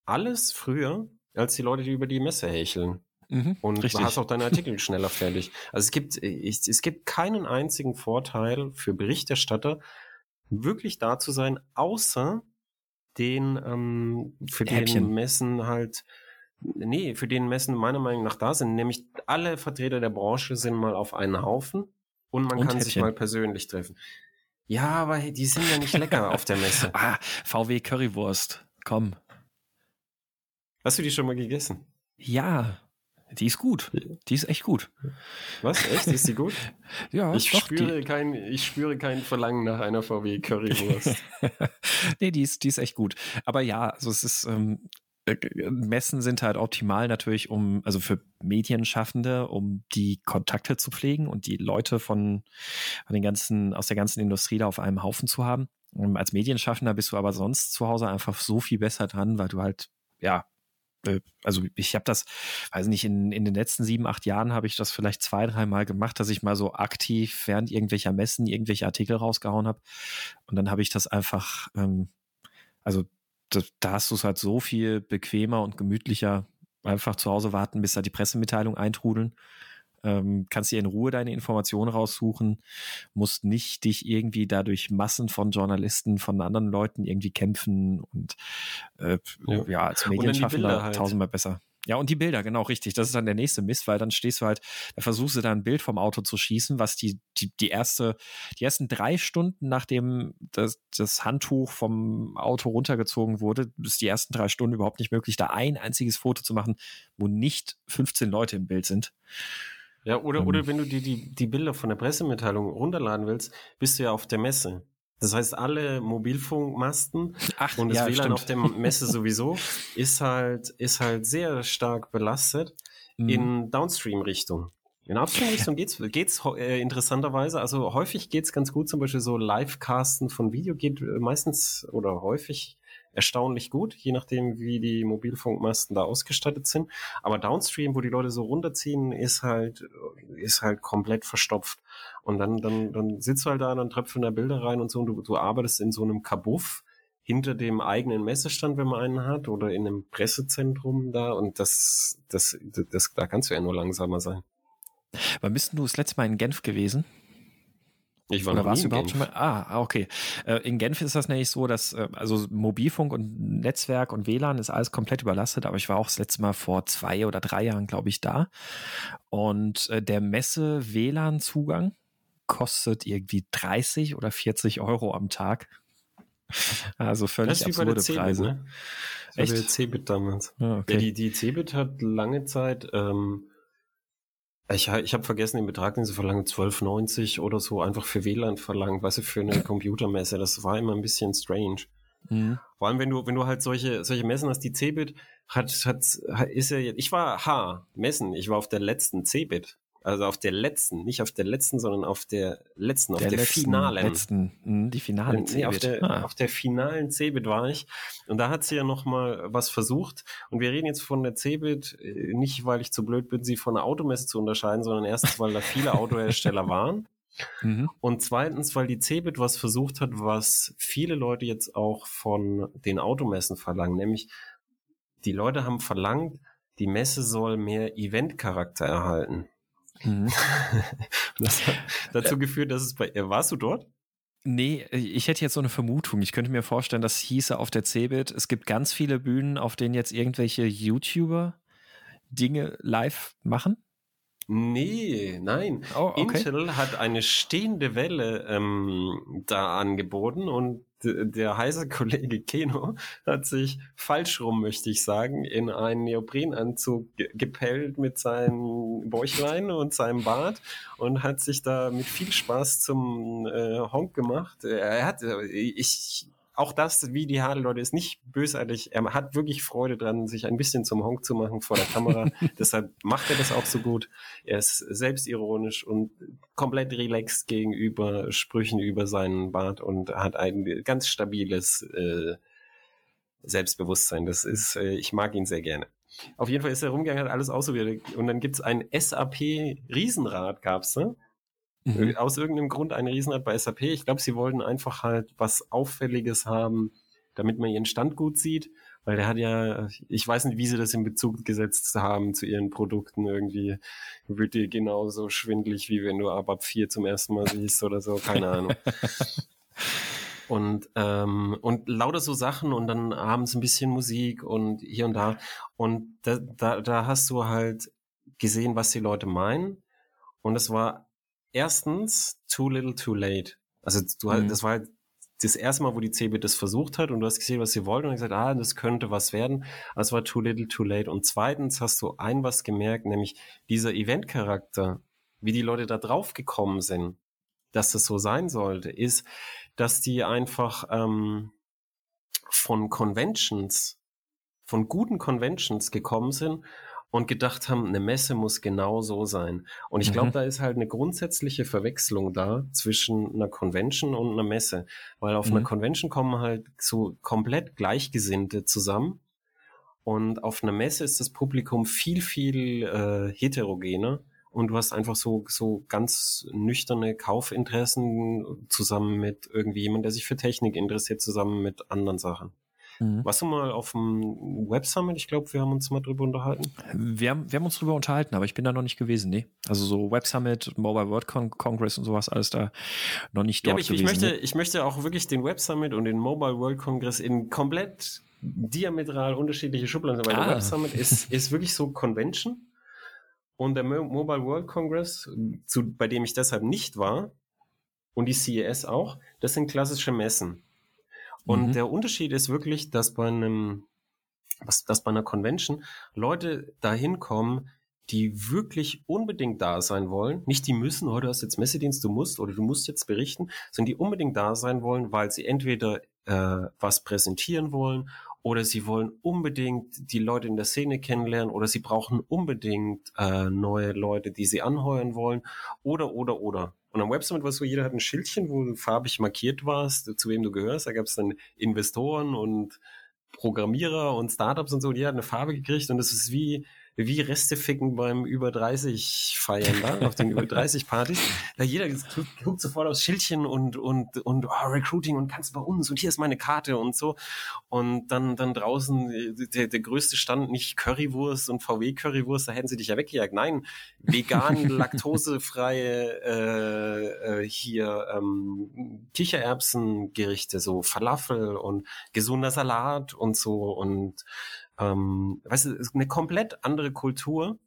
alles früher, als die Leute, die über die Messe hecheln. Mhm, und richtig. du hast auch deine Artikel schneller fertig. Also es gibt, ich, es gibt keinen einzigen Vorteil für Berichterstatter, wirklich da zu sein, außer den, ähm, für Häppchen. den Messen halt Nee, für den Messen meiner Meinung nach da sind. Nämlich alle Vertreter der Branche sind mal auf einen Haufen und man und kann Häppchen. sich mal persönlich treffen. Ja, aber die sind ja nicht lecker auf der Messe. Ah, VW Currywurst. Komm. Hast du die schon mal gegessen? Ja. Die ist gut. Die ist echt gut. Was? Echt? Ist die gut? ja, ich doch, spüre die, kein, ich spüre kein Verlangen nach einer VW Currywurst. nee, die ist, die ist echt gut. Aber ja, also es ist, ähm, äh, Messen sind halt optimal natürlich, um, also für Medienschaffende, um die Kontakte zu pflegen und die Leute von, von den ganzen, aus der ganzen Industrie da auf einem Haufen zu haben. Und als Medienschaffender bist du aber sonst zu Hause einfach so viel besser dran, weil du halt, ja, äh, also ich habe das, weiß nicht, in, in den letzten sieben, acht Jahren habe ich das vielleicht zwei, dreimal gemacht, dass ich mal so aktiv während irgendwelcher Messen irgendwelche Artikel rausgehauen habe. Und dann habe ich das einfach, ähm, also da, da hast du es halt so viel bequemer und gemütlicher, einfach zu Hause warten, bis da die Pressemitteilung eintrudeln. Ähm, kannst dir in Ruhe deine Informationen raussuchen, musst nicht dich irgendwie dadurch Massen von Journalisten, von anderen Leuten irgendwie kämpfen und äh, ja. ja, als Medienschaffender halt. tausendmal besser. Ja, und die Bilder, genau, richtig. Das ist dann der nächste Mist, weil dann stehst du halt, da versuchst du da ein Bild vom Auto zu schießen, was die, die, die erste, die ersten drei Stunden, nachdem das, das Handtuch vom Auto runtergezogen wurde, ist die ersten drei Stunden überhaupt nicht möglich, da ein einziges Foto zu machen, wo nicht 15 Leute im Bild sind. Ja, oder, oder ähm. wenn du dir die, die Bilder von der Pressemitteilung runterladen willst, bist du ja auf der Messe. Das heißt, alle Mobilfunkmasten Ach, und das ja, WLAN stimmt. auf der Messe sowieso ist halt, ist halt sehr stark belastet mhm. in Downstream-Richtung. In Upstream-Richtung geht's, geht's äh, interessanterweise, also häufig geht's ganz gut, zum Beispiel so Livecasten von Video geht äh, meistens oder häufig erstaunlich gut, je nachdem, wie die Mobilfunkmasten da ausgestattet sind. Aber Downstream, wo die Leute so runterziehen, ist halt, ist halt komplett verstopft. Und dann, dann, dann sitzt du halt da, dann tröpfeln da Bilder rein und so, und du, du arbeitest in so einem Kabuff hinter dem eigenen Messestand, wenn man einen hat, oder in einem Pressezentrum da, und das, das, das, das da kannst du ja nur langsamer sein. Wann bist du das letzte Mal in Genf gewesen? Ich war Oder warst du überhaupt Genf. schon mal? Ah, ah, okay. Äh, in Genf ist das nämlich so, dass äh, also Mobilfunk und Netzwerk und WLAN ist alles komplett überlastet, aber ich war auch das letzte Mal vor zwei oder drei Jahren, glaube ich, da. Und äh, der Messe-WLAN-Zugang kostet irgendwie 30 oder 40 Euro am Tag. Also völlig absurde Preise. Ne? Echt? Der Cebit damals. Ah, okay. Ja, die, die Cebit hat lange Zeit ähm, ich, ich habe vergessen den Betrag, den sie verlangen, 12,90 oder so, einfach für WLAN verlangt, weißt du, für eine Computermesse. Das war immer ein bisschen strange. Mhm. Vor allem, wenn du, wenn du halt solche, solche Messen hast, die Cebit hat, hat, ist ja, ich war H, Messen, ich war auf der letzten Cebit. Also auf der letzten, nicht auf der letzten, sondern auf der letzten, auf der, der letzten, finalen. Letzten, mh, die finalen nee, auf der, ah. auf der finalen Cebit war ich. Und da hat sie ja noch mal was versucht. Und wir reden jetzt von der Cebit, äh, nicht weil ich zu blöd bin, sie von der Automesse zu unterscheiden, sondern erstens, weil da viele Autohersteller waren. Mhm. Und zweitens, weil die Cebit was versucht hat, was viele Leute jetzt auch von den Automessen verlangen, nämlich die Leute haben verlangt, die Messe soll mehr Eventcharakter erhalten. Mhm. das hat dazu geführt, dass es bei. Warst du dort? Nee, ich hätte jetzt so eine Vermutung. Ich könnte mir vorstellen, das hieße auf der Cebit, es gibt ganz viele Bühnen, auf denen jetzt irgendwelche YouTuber Dinge live machen. Nee, nein. Oh, okay. Intel hat eine stehende Welle ähm, da angeboten und der heiße Kollege Keno hat sich falsch rum, möchte ich sagen, in einen Neoprenanzug gepellt mit seinem Bäuchlein und seinem Bart und hat sich da mit viel Spaß zum äh, Honk gemacht. Er hat, ich auch das, wie die Hadel-Leute, ist nicht bösartig. Er hat wirklich Freude dran, sich ein bisschen zum Honk zu machen vor der Kamera. Deshalb macht er das auch so gut. Er ist selbstironisch und komplett relaxed gegenüber Sprüchen über seinen Bart und hat ein ganz stabiles äh, Selbstbewusstsein. Das ist, äh, ich mag ihn sehr gerne. Auf jeden Fall ist er rumgegangen, hat alles ausprobiert. Und dann gibt's ein SAP-Riesenrad, gab's, ne? Mhm. Aus irgendeinem Grund ein Riesenrad bei SAP. Ich glaube, sie wollten einfach halt was Auffälliges haben, damit man ihren Stand gut sieht. Weil der hat ja, ich weiß nicht, wie sie das in Bezug gesetzt haben zu ihren Produkten irgendwie. Wird dir genauso schwindlig, wie wenn du ABAP 4 zum ersten Mal siehst oder so, keine Ahnung. und, ähm, und lauter so Sachen und dann abends ein bisschen Musik und hier und da. Und da, da, da hast du halt gesehen, was die Leute meinen. Und es war erstens too little too late. Also du mhm. das war halt das erste Mal, wo die CeBIT das versucht hat und du hast gesehen, was sie wollten und gesagt, ah, das könnte was werden. Aber es war too little, too late. Und zweitens hast du ein was gemerkt, nämlich dieser Event-Charakter, wie die Leute da drauf gekommen sind, dass das so sein sollte, ist, dass die einfach ähm, von Conventions, von guten Conventions gekommen sind und gedacht haben, eine Messe muss genau so sein. Und ich mhm. glaube, da ist halt eine grundsätzliche Verwechslung da zwischen einer Convention und einer Messe. Weil auf mhm. einer Convention kommen halt so komplett Gleichgesinnte zusammen. Und auf einer Messe ist das Publikum viel, viel äh, heterogener. Und du hast einfach so, so ganz nüchterne Kaufinteressen zusammen mit irgendwie jemand, der sich für Technik interessiert, zusammen mit anderen Sachen. Mhm. Warst du mal auf dem Web Summit? Ich glaube, wir haben uns mal drüber unterhalten. Wir haben, wir haben uns drüber unterhalten, aber ich bin da noch nicht gewesen, nee. Also so Web Summit, Mobile World Con Congress und sowas, alles da noch nicht dort ja, aber ich, gewesen. Ich möchte, nee. ich möchte auch wirklich den Web Summit und den Mobile World Congress in komplett diametral unterschiedliche Schubladen, weil ah. der Web Summit ist, ist wirklich so Convention und der Mobile World Congress, zu, bei dem ich deshalb nicht war, und die CES auch, das sind klassische Messen. Und mhm. der Unterschied ist wirklich, dass bei einem, was, dass bei einer Convention Leute dahin kommen, die wirklich unbedingt da sein wollen. Nicht die müssen, heute oh, hast jetzt Messedienst, du musst oder du musst jetzt berichten, sondern die unbedingt da sein wollen, weil sie entweder äh, was präsentieren wollen oder sie wollen unbedingt die Leute in der Szene kennenlernen oder sie brauchen unbedingt äh, neue Leute, die sie anheuern wollen oder oder oder. Und am Websummit war es so, jeder hat ein Schildchen, wo du farbig markiert warst, zu wem du gehörst. Da gab es dann Investoren und Programmierer und Startups und so, die hat eine Farbe gekriegt und das ist wie wie Reste ficken beim über 30 feiern, da, auf den über 30 Partys. Da jeder guckt sofort aufs Schildchen und, und, und oh, Recruiting und kannst bei uns und hier ist meine Karte und so. Und dann, dann draußen der, der größte Stand nicht Currywurst und VW Currywurst, da hätten sie dich ja weggejagt. Nein, vegan, laktosefreie, äh, äh, hier, ähm, Kichererbsengerichte, so Falafel und gesunder Salat und so und ähm, weißt du, eine komplett andere Kultur,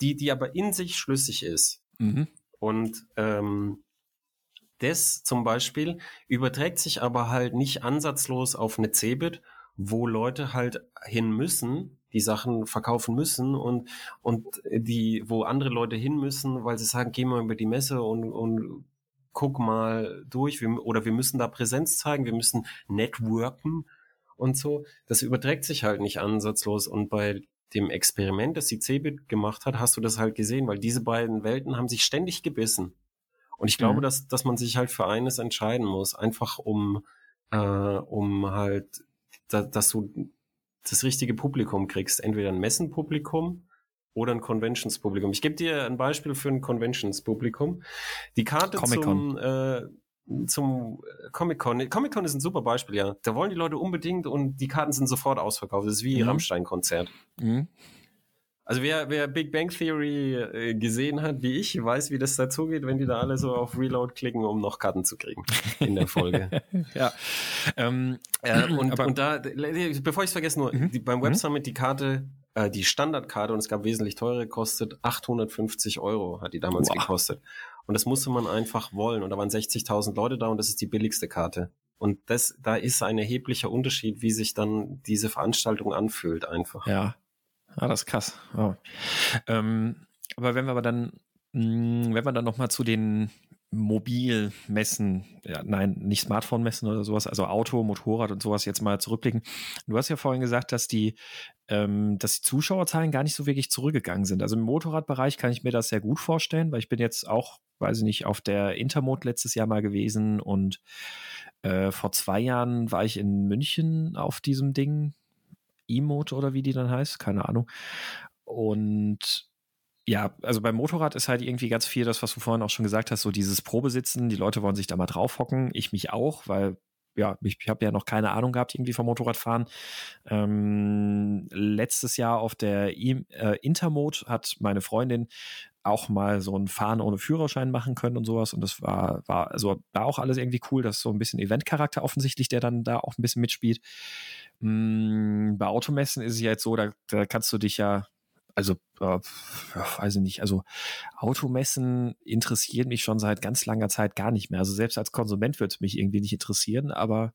die, die aber in sich schlüssig ist. Mhm. Und ähm, das zum Beispiel überträgt sich aber halt nicht ansatzlos auf eine Cebit, wo Leute halt hin müssen, die Sachen verkaufen müssen und, und die, wo andere Leute hin müssen, weil sie sagen, geh mal über die Messe und, und guck mal durch, wir, oder wir müssen da Präsenz zeigen, wir müssen networken und so. Das überträgt sich halt nicht ansatzlos. Und bei dem Experiment, das die Cebit gemacht hat, hast du das halt gesehen, weil diese beiden Welten haben sich ständig gebissen. Und ich glaube, mhm. dass, dass man sich halt für eines entscheiden muss, einfach um, äh, um halt, da, dass du das richtige Publikum kriegst. Entweder ein Messenpublikum oder ein Conventions-Publikum. Ich gebe dir ein Beispiel für ein Conventions-Publikum. Die Karte zum äh, zum äh, Comic-Con. Comic-Con ist ein super Beispiel, ja. Da wollen die Leute unbedingt und die Karten sind sofort ausverkauft. Das ist wie mhm. Rammstein-Konzert. Mhm. Also wer, wer Big Bang Theory äh, gesehen hat, wie ich, weiß, wie das dazugeht, wenn die da alle so auf Reload klicken, um noch Karten zu kriegen in der Folge. ja. Ähm, äh, und, und da, bevor ich es vergesse, nur mhm. die, beim Web mhm. Summit die Karte, äh, die Standardkarte, und es gab wesentlich teure, kostet 850 Euro, hat die damals wow. gekostet. Und das musste man einfach wollen. Und da waren 60.000 Leute da und das ist die billigste Karte. Und das, da ist ein erheblicher Unterschied, wie sich dann diese Veranstaltung anfühlt einfach. Ja. Ah, das ist krass. Oh. Ähm, aber wenn wir aber dann, mh, hm, wenn wir dann nochmal zu den Mobilmessen, ja, nein, nicht Smartphone-Messen oder sowas, also Auto, Motorrad und sowas jetzt mal zurückblicken. Du hast ja vorhin gesagt, dass die, ähm, dass die Zuschauerzahlen gar nicht so wirklich zurückgegangen sind. Also im Motorradbereich kann ich mir das sehr gut vorstellen, weil ich bin jetzt auch weiß ich nicht, auf der Intermod letztes Jahr mal gewesen und äh, vor zwei Jahren war ich in München auf diesem Ding, E-Mode oder wie die dann heißt, keine Ahnung. Und ja, also beim Motorrad ist halt irgendwie ganz viel das, was du vorhin auch schon gesagt hast, so dieses Probesitzen, die Leute wollen sich da mal draufhocken, ich mich auch, weil ja, ich, ich habe ja noch keine Ahnung gehabt irgendwie vom Motorradfahren. Ähm, letztes Jahr auf der e äh, Intermode hat meine Freundin auch mal so ein Fahren ohne Führerschein machen können und sowas. Und das war, war, also da auch alles irgendwie cool. Das ist so ein bisschen Eventcharakter offensichtlich, der dann da auch ein bisschen mitspielt. Mm, bei Automessen ist es ja jetzt so, da, da kannst du dich ja Also, äh, weiß ich nicht. Also, Automessen interessieren mich schon seit ganz langer Zeit gar nicht mehr. Also, selbst als Konsument würde es mich irgendwie nicht interessieren, aber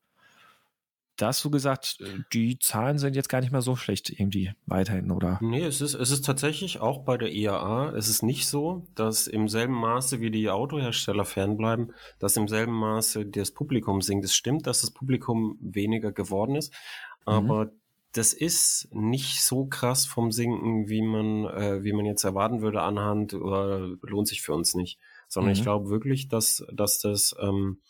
da hast du gesagt, äh, die Zahlen sind jetzt gar nicht mehr so schlecht irgendwie weiterhin, oder? Nee, es ist, es ist tatsächlich auch bei der IAA, es ist nicht so, dass im selben Maße wie die Autohersteller fernbleiben, dass im selben Maße das Publikum sinkt. Es stimmt, dass das Publikum weniger geworden ist, mhm. Das ist nicht so krass vom Sinken, wie man, äh, wie man jetzt erwarten würde anhand oder lohnt sich für uns nicht. Sondern mhm. ich glaube wirklich, dass, dass das, ähm,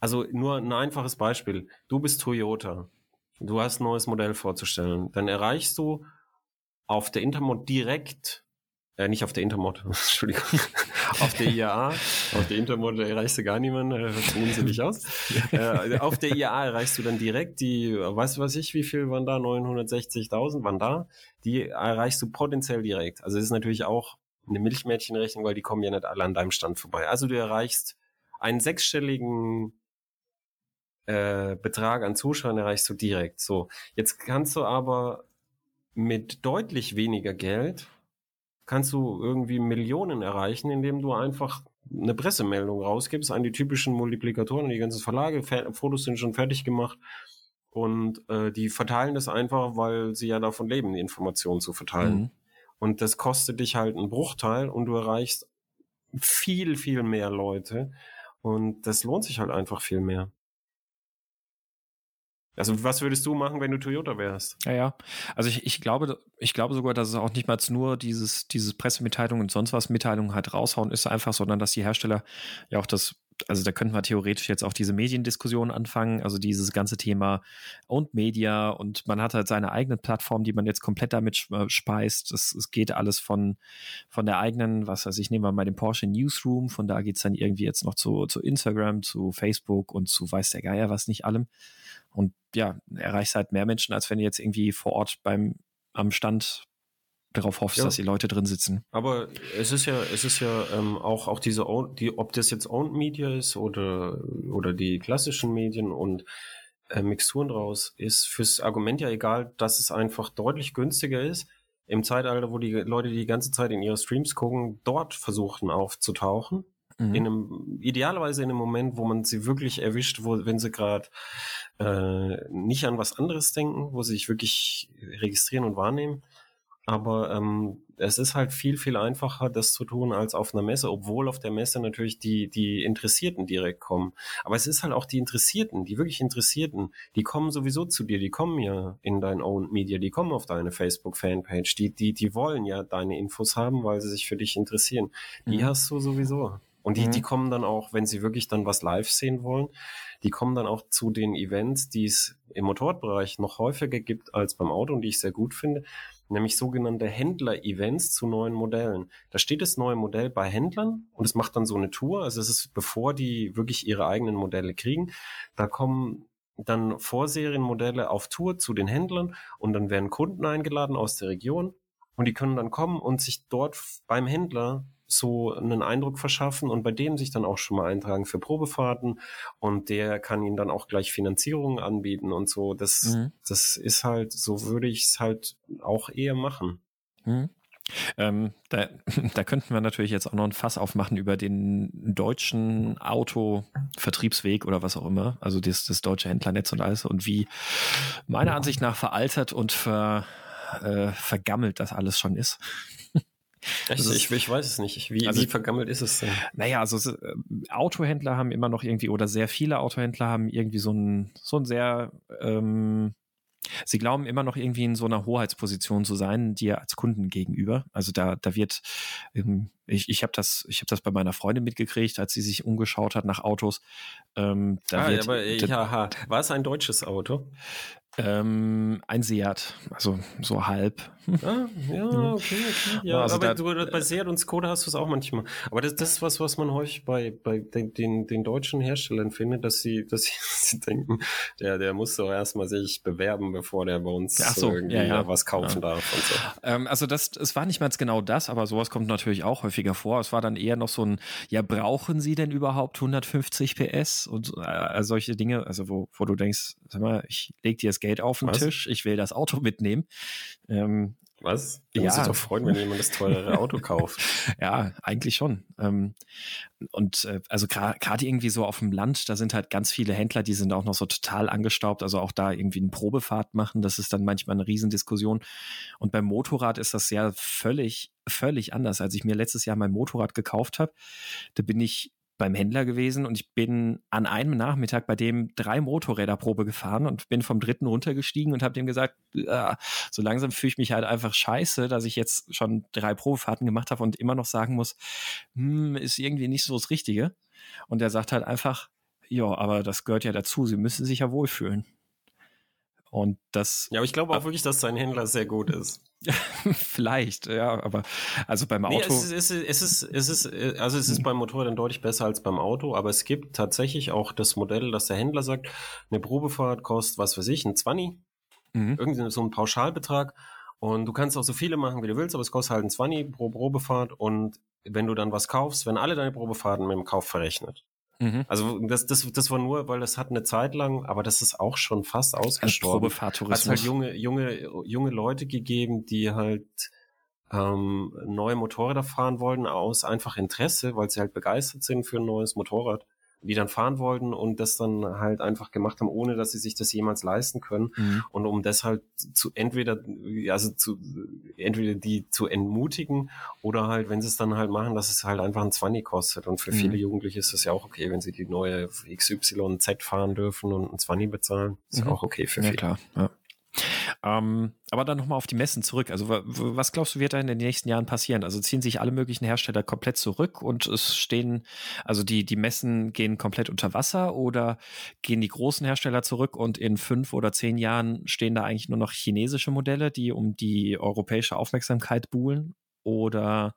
also nur ein einfaches Beispiel. Du bist Toyota. Du hast ein neues Modell vorzustellen. Dann erreichst du auf der Intermod direkt, äh, nicht auf der Intermod, Entschuldigung, auf der IAA, auf der Intermod erreichst du gar niemanden, äh, hört unsinnig aus. äh, auf der IAA erreichst du dann direkt die, weißt du was ich, wie viel waren da? 960.000 waren da? Die erreichst du potenziell direkt. Also es ist natürlich auch eine Milchmädchenrechnung, weil die kommen ja nicht alle an deinem Stand vorbei. Also du erreichst einen sechsstelligen äh, Betrag an Zuschauern erreichst du direkt. So, jetzt kannst du aber mit deutlich weniger Geld kannst du irgendwie Millionen erreichen, indem du einfach eine Pressemeldung rausgibst an die typischen Multiplikatoren und die ganzen Verlage. Fotos sind schon fertig gemacht und äh, die verteilen das einfach, weil sie ja davon leben, die Informationen zu verteilen. Mhm. Und das kostet dich halt einen Bruchteil und du erreichst viel, viel mehr Leute. Und das lohnt sich halt einfach viel mehr. Also was würdest du machen, wenn du Toyota wärst? Ja, ja. Also ich, ich glaube, ich glaube sogar, dass es auch nicht mal nur dieses, dieses Pressemitteilung und sonst was Mitteilungen halt raushauen ist einfach, sondern dass die Hersteller ja auch das also da könnten wir theoretisch jetzt auch diese Mediendiskussion anfangen, also dieses ganze Thema und Media und man hat halt seine eigene Plattform, die man jetzt komplett damit äh, speist. Es, geht alles von, von der eigenen, was weiß ich, nehmen wir mal den Porsche Newsroom, von da geht es dann irgendwie jetzt noch zu, zu Instagram, zu Facebook und zu weiß der Geier was nicht allem. Und ja, erreichst halt mehr Menschen, als wenn du jetzt irgendwie vor Ort beim am Stand darauf hoffst, ja. dass die Leute drin sitzen. Aber es ist ja, es ist ja ähm, auch auch diese, die, ob das jetzt Owned Media ist oder oder die klassischen Medien und äh, Mixturen draus, ist fürs Argument ja egal, dass es einfach deutlich günstiger ist. Im Zeitalter, wo die Leute die ganze Zeit in ihre Streams gucken, dort versuchen aufzutauchen. Mhm. In einem, idealerweise in einem Moment, wo man sie wirklich erwischt, wo, wenn sie gerade äh, nicht an was anderes denken, wo sie sich wirklich registrieren und wahrnehmen. Aber ähm, es ist halt viel, viel einfacher, das zu tun als auf einer Messe, obwohl auf der Messe natürlich die, die Interessierten direkt kommen. Aber es ist halt auch die Interessierten, die wirklich Interessierten, die kommen sowieso zu dir, die kommen ja in dein Own Media, die kommen auf deine Facebook-Fanpage, die, die, die wollen ja deine Infos haben, weil sie sich für dich interessieren. Die mhm. hast du sowieso. Und die, mhm. die kommen dann auch, wenn sie wirklich dann was live sehen wollen, die kommen dann auch zu den Events, die es im Motorradbereich noch häufiger gibt als beim Auto und die ich sehr gut finde, nämlich sogenannte Händler-Events zu neuen Modellen. Da steht das neue Modell bei Händlern und es macht dann so eine Tour. Also es ist, bevor die wirklich ihre eigenen Modelle kriegen, da kommen dann Vorserienmodelle auf Tour zu den Händlern und dann werden Kunden eingeladen aus der Region und die können dann kommen und sich dort beim Händler so einen Eindruck verschaffen und bei dem sich dann auch schon mal eintragen für Probefahrten und der kann ihnen dann auch gleich Finanzierungen anbieten und so. Das, mhm. das ist halt, so würde ich es halt auch eher machen. Mhm. Ähm, da, da könnten wir natürlich jetzt auch noch ein Fass aufmachen über den deutschen Autovertriebsweg oder was auch immer, also das, das deutsche Händlernetz und alles und wie meiner Ansicht nach veraltert und ver, äh, vergammelt das alles schon ist. Echt? Ist, ich, ich, weiß es nicht. Wie, also, wie vergammelt ist es denn? Naja, also äh, Autohändler haben immer noch irgendwie, oder sehr viele Autohändler haben irgendwie so ein, so ein sehr, ähm, sie glauben immer noch irgendwie in so einer Hoheitsposition zu sein, dir als Kunden gegenüber. Also da, da wird, ähm, ich, ich habe das, ich habe das bei meiner Freundin mitgekriegt, als sie sich umgeschaut hat nach Autos. Ähm, da ah, wird, aber ja, war es ein deutsches Auto? Ähm, ein Seat, also so halb. Ah, ja, okay, okay. Ja, also aber du, bei Seat und Skoda hast du es auch manchmal. Aber das, das ist was, was man häufig bei, bei den, den, den deutschen Herstellern findet, dass sie, dass sie, sie denken, der, der muss doch erstmal sich bewerben, bevor der bei uns Ach so, irgendwie ja, ja. was kaufen ja. darf und so. Ähm, also das, es war nicht mal genau das, aber sowas kommt natürlich auch häufiger vor. Es war dann eher noch so ein, ja, brauchen Sie denn überhaupt 150 PS und äh, solche Dinge, also wo, wo du denkst, sag mal, ich leg dir das Geld auf den Was? Tisch, ich will das Auto mitnehmen. Ähm, Was? Du ja. musst dich doch freuen, wenn jemand das teurere Auto kauft. ja, eigentlich schon. Ähm, und äh, also gerade irgendwie so auf dem Land, da sind halt ganz viele Händler, die sind auch noch so total angestaubt. Also auch da irgendwie eine Probefahrt machen, das ist dann manchmal eine Riesendiskussion. Und beim Motorrad ist das ja völlig, völlig anders. Als ich mir letztes Jahr mein Motorrad gekauft habe, da bin ich beim Händler gewesen und ich bin an einem Nachmittag bei dem drei Motorräder Probe gefahren und bin vom dritten runtergestiegen und habe dem gesagt, äh, so langsam fühle ich mich halt einfach scheiße, dass ich jetzt schon drei Probefahrten gemacht habe und immer noch sagen muss, hm, ist irgendwie nicht so das Richtige. Und er sagt halt einfach, ja, aber das gehört ja dazu, sie müssen sich ja wohlfühlen. Und das. Ja, aber ich glaube auch wirklich, dass sein Händler sehr gut ist. Vielleicht, ja, aber also beim Auto. Nee, es, ist, es, ist, es, ist, also es ist hm. beim Motorrad dann deutlich besser als beim Auto, aber es gibt tatsächlich auch das Modell, dass der Händler sagt, eine Probefahrt kostet, was für sich, ein 20, mhm. irgendwie so ein Pauschalbetrag. Und du kannst auch so viele machen, wie du willst, aber es kostet halt ein 20 pro Probefahrt. Und wenn du dann was kaufst, wenn alle deine Probefahrten mit dem Kauf verrechnet, Mhm. Also das, das, das war nur, weil das hat eine Zeit lang, aber das ist auch schon fast ausgestorben. Hat halt junge, junge, junge Leute gegeben, die halt ähm, neue Motorräder fahren wollten aus einfach Interesse, weil sie halt begeistert sind für ein neues Motorrad die dann fahren wollten und das dann halt einfach gemacht haben, ohne dass sie sich das jemals leisten können. Mhm. Und um das halt zu entweder, also zu entweder die zu entmutigen oder halt, wenn sie es dann halt machen, dass es halt einfach ein 20 kostet. Und für mhm. viele Jugendliche ist das ja auch okay, wenn sie die neue XYZ fahren dürfen und ein 20 bezahlen. Ist mhm. auch okay für viele. Ja, klar. Ja. Ähm, aber dann nochmal auf die Messen zurück. Also was glaubst du, wird da in den nächsten Jahren passieren? Also ziehen sich alle möglichen Hersteller komplett zurück und es stehen, also die, die Messen gehen komplett unter Wasser oder gehen die großen Hersteller zurück und in fünf oder zehn Jahren stehen da eigentlich nur noch chinesische Modelle, die um die europäische Aufmerksamkeit buhlen? Oder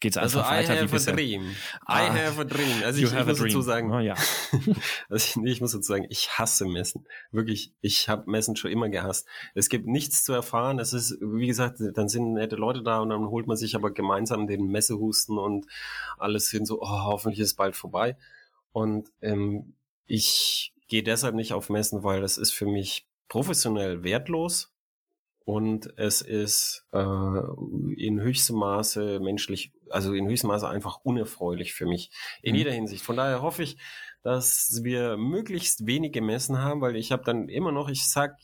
geht es also einfach also weiter I have wie bisher. A dream. Ah, I have a dream. Also ich, ich muss dazu sagen, oh, ja. also ich, ich, muss dazu sagen, ich hasse Messen. Wirklich, ich habe Messen schon immer gehasst. Es gibt nichts zu erfahren. Es ist, wie gesagt, dann sind nette Leute da und dann holt man sich aber gemeinsam den Messehusten und alles hin so, oh, hoffentlich ist bald vorbei. Und ähm, ich gehe deshalb nicht auf Messen, weil das ist für mich professionell wertlos und es ist äh, in höchstem Maße menschlich, also in höchstem Maße einfach unerfreulich für mich in mhm. jeder Hinsicht. Von daher hoffe ich, dass wir möglichst wenige Messen haben, weil ich habe dann immer noch, ich sag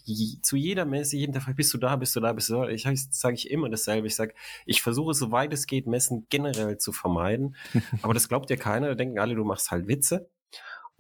zu jeder Messe, jeden Tag, bist du da, bist du da, bist du da, ich sage ich immer dasselbe. Ich sag, ich versuche soweit es geht, Messen generell zu vermeiden. Aber das glaubt ja keiner, da denken alle, du machst halt Witze.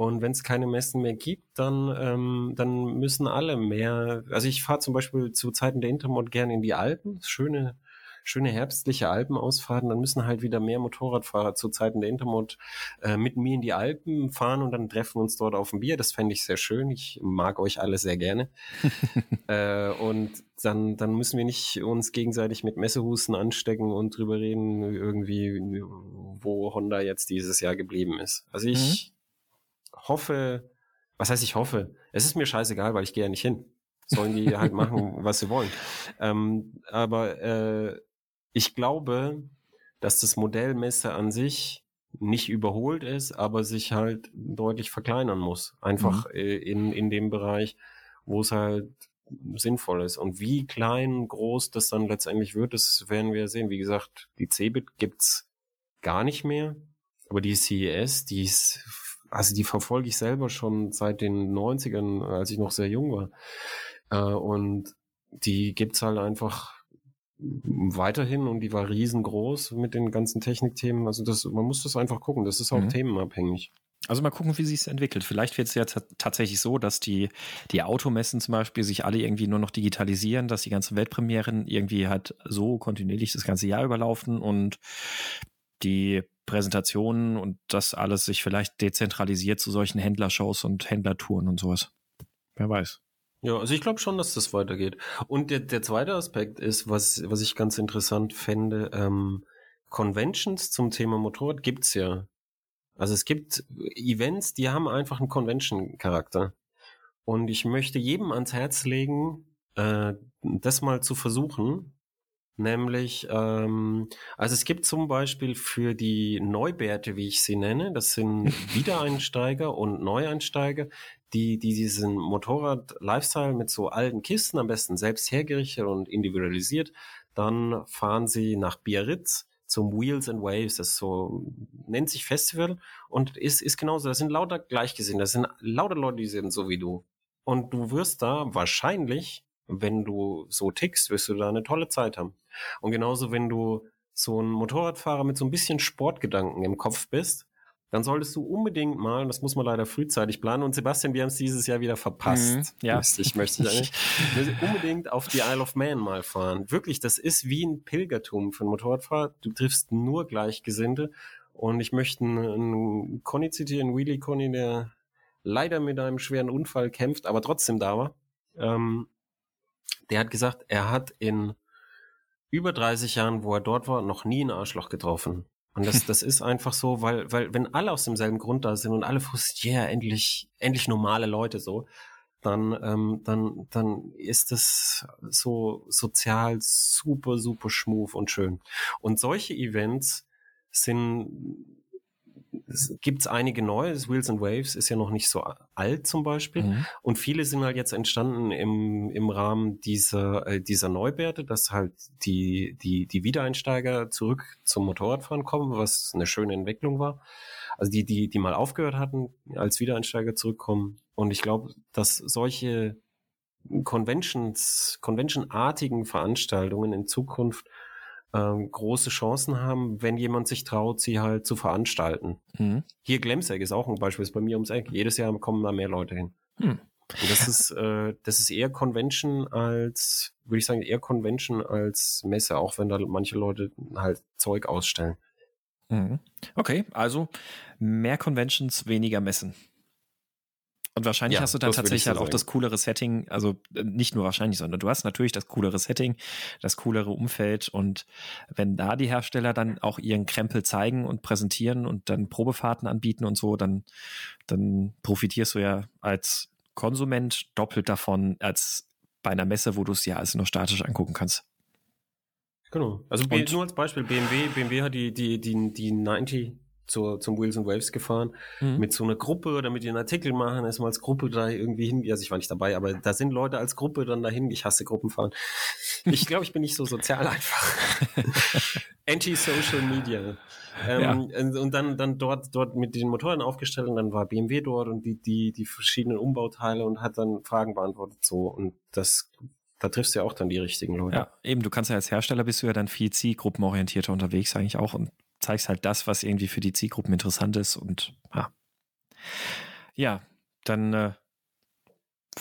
Und wenn es keine Messen mehr gibt, dann, ähm, dann müssen alle mehr. Also ich fahre zum Beispiel zu Zeiten der Intermod gerne in die Alpen, schöne, schöne herbstliche Alpenausfahrten. Dann müssen halt wieder mehr Motorradfahrer zu Zeiten der Intermod äh, mit mir in die Alpen fahren und dann treffen wir uns dort auf ein Bier. Das fände ich sehr schön. Ich mag euch alle sehr gerne. äh, und dann, dann müssen wir nicht uns gegenseitig mit Messehusten anstecken und drüber reden, irgendwie, wo Honda jetzt dieses Jahr geblieben ist. Also ich, mhm hoffe, was heißt ich hoffe? Es ist mir scheißegal, weil ich gehe ja nicht hin. Sollen die halt machen, was sie wollen. Ähm, aber äh, ich glaube, dass das Modell Messe an sich nicht überholt ist, aber sich halt deutlich verkleinern muss. Einfach mhm. Äh, in, in dem Bereich, wo es halt sinnvoll ist. Und wie klein, groß das dann letztendlich wird, das werden wir sehen. Wie gesagt, die Cebit gibt's gar nicht mehr, aber die CES, die ist also die verfolge ich selber schon seit den 90ern, als ich noch sehr jung war. Äh, und die gibt's halt einfach weiterhin und die war riesengroß mit den ganzen Technikthemen. Also das, man muss das einfach gucken. Das ist auch mhm. themenabhängig. Also mal gucken, wie sich es entwickelt. Vielleicht wird es ja tatsächlich so, dass die, die Automessen zum Beispiel sich alle irgendwie nur noch digitalisieren, dass die ganzen Weltpremieren irgendwie halt so kontinuierlich das ganze Jahr überlaufen und die Präsentationen und das alles sich vielleicht dezentralisiert zu solchen Händlershows und Händlertouren und sowas. Wer weiß. Ja, also ich glaube schon, dass das weitergeht. Und der, der zweite Aspekt ist, was, was ich ganz interessant fände, ähm, Conventions zum Thema Motorrad gibt's ja. Also es gibt Events, die haben einfach einen Convention-Charakter. Und ich möchte jedem ans Herz legen, äh, das mal zu versuchen, Nämlich, ähm, also es gibt zum Beispiel für die Neubärte, wie ich sie nenne, das sind Wiedereinsteiger und Neueinsteiger, die, die diesen Motorrad-Lifestyle mit so alten Kisten, am besten selbst hergerichtet und individualisiert, dann fahren sie nach Biarritz zum Wheels and Waves, das so nennt sich Festival und ist, ist genauso, das sind lauter Gleichgesinnte, das sind lauter Leute, die sind so wie du. Und du wirst da wahrscheinlich, wenn du so tickst, wirst du da eine tolle Zeit haben. Und genauso, wenn du so ein Motorradfahrer mit so ein bisschen Sportgedanken im Kopf bist, dann solltest du unbedingt mal, das muss man leider frühzeitig planen, und Sebastian, wir haben es dieses Jahr wieder verpasst. Mhm, ja. Ich möchte ich unbedingt auf die Isle of Man mal fahren. Wirklich, das ist wie ein Pilgertum für einen Motorradfahrer. Du triffst nur Gleichgesinnte. Und ich möchte einen, einen Conny zitieren, einen Wheelie Conny, der leider mit einem schweren Unfall kämpft, aber trotzdem da war. Ähm, der hat gesagt, er hat in über 30 Jahren, wo er dort war, noch nie ein Arschloch getroffen. Und das, das ist einfach so, weil, weil, wenn alle aus demselben Grund da sind und alle frustriert, yeah, endlich, endlich normale Leute so, dann, ähm, dann, dann ist es so sozial super, super schmuf und schön. Und solche Events sind gibt es einige neue. Wheels and Waves ist ja noch nicht so alt zum Beispiel. Mhm. Und viele sind halt jetzt entstanden im, im Rahmen dieser, äh, dieser Neubärte, dass halt die, die, die Wiedereinsteiger zurück zum Motorradfahren kommen, was eine schöne Entwicklung war. Also die, die, die mal aufgehört hatten, als Wiedereinsteiger zurückkommen. Und ich glaube, dass solche Conventions, Convention-artigen Veranstaltungen in Zukunft ähm, große Chancen haben, wenn jemand sich traut, sie halt zu veranstalten. Mhm. Hier Glemsegg ist auch ein Beispiel, ist bei mir ums Eck. Jedes Jahr kommen da mehr Leute hin. Mhm. Und das ist, äh, das ist eher Convention als, würde ich sagen, eher Convention als Messe, auch wenn da manche Leute halt Zeug ausstellen. Mhm. Okay, also mehr Conventions, weniger Messen. Und wahrscheinlich ja, hast du dann tatsächlich halt auch das coolere Setting, also äh, nicht nur wahrscheinlich, sondern du hast natürlich das coolere Setting, das coolere Umfeld und wenn da die Hersteller dann auch ihren Krempel zeigen und präsentieren und dann Probefahrten anbieten und so, dann, dann profitierst du ja als Konsument doppelt davon als bei einer Messe, wo du es ja also nur statisch angucken kannst. Genau. Also und, nur als Beispiel, BMW, BMW hat die, die, die, die 90 zur, zum Wheels and Waves gefahren mhm. mit so einer Gruppe, damit die einen Artikel machen, erstmal als Gruppe da irgendwie hin. Also ich war nicht dabei, aber da sind Leute als Gruppe dann dahin. Ich hasse Gruppenfahren. Ich glaube, ich bin nicht so sozial einfach. Anti-Social Media. Ähm, ja. Und dann, dann dort, dort mit den Motoren aufgestellt und dann war BMW dort und die, die, die verschiedenen Umbauteile und hat dann Fragen beantwortet so. Und das da triffst du ja auch dann die richtigen Leute. Ja, eben, du kannst ja als Hersteller bist du ja dann viel zielgruppenorientierter unterwegs eigentlich auch und zeigst halt das, was irgendwie für die Zielgruppen interessant ist und ja. Ja, dann äh,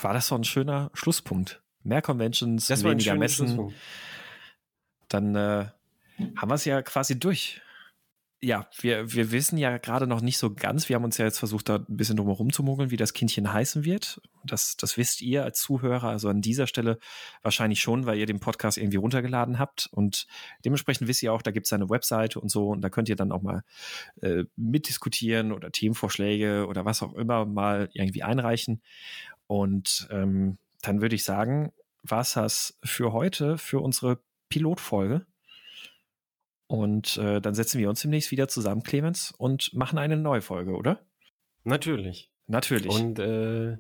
war das so ein schöner Schlusspunkt. Mehr Conventions, das weniger Messen. Dann äh, haben wir es ja quasi durch ja, wir, wir wissen ja gerade noch nicht so ganz, wir haben uns ja jetzt versucht, da ein bisschen drumherum zu mogeln, wie das Kindchen heißen wird. Das, das wisst ihr als Zuhörer, also an dieser Stelle wahrscheinlich schon, weil ihr den Podcast irgendwie runtergeladen habt. Und dementsprechend wisst ihr auch, da gibt es eine Webseite und so, und da könnt ihr dann auch mal äh, mitdiskutieren oder Themenvorschläge oder was auch immer mal irgendwie einreichen. Und ähm, dann würde ich sagen, war es das für heute, für unsere Pilotfolge. Und äh, dann setzen wir uns demnächst wieder zusammen, Clemens, und machen eine neue Folge, oder? Natürlich. Natürlich. Und äh,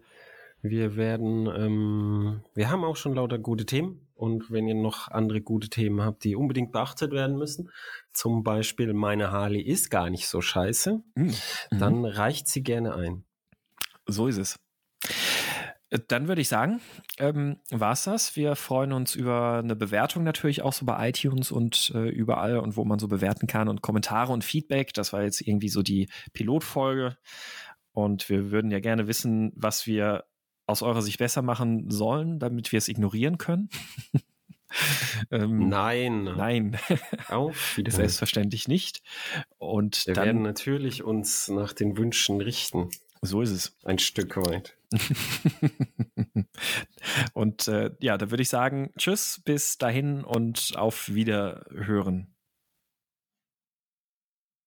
wir werden, ähm, wir haben auch schon lauter gute Themen. Und wenn ihr noch andere gute Themen habt, die unbedingt beachtet werden müssen, zum Beispiel meine Harley ist gar nicht so scheiße, mhm. dann reicht sie gerne ein. So ist es. Dann würde ich sagen, ähm, war es das. Wir freuen uns über eine Bewertung natürlich auch so bei iTunes und äh, überall und wo man so bewerten kann und Kommentare und Feedback. Das war jetzt irgendwie so die Pilotfolge. Und wir würden ja gerne wissen, was wir aus eurer Sicht besser machen sollen, damit wir es ignorieren können. ähm, nein. Nein. Auf wieder. Selbstverständlich nicht. Und wir dann, werden natürlich uns nach den Wünschen richten. So ist es. Ein Stück weit. und äh, ja, da würde ich sagen, tschüss, bis dahin und auf Wiederhören.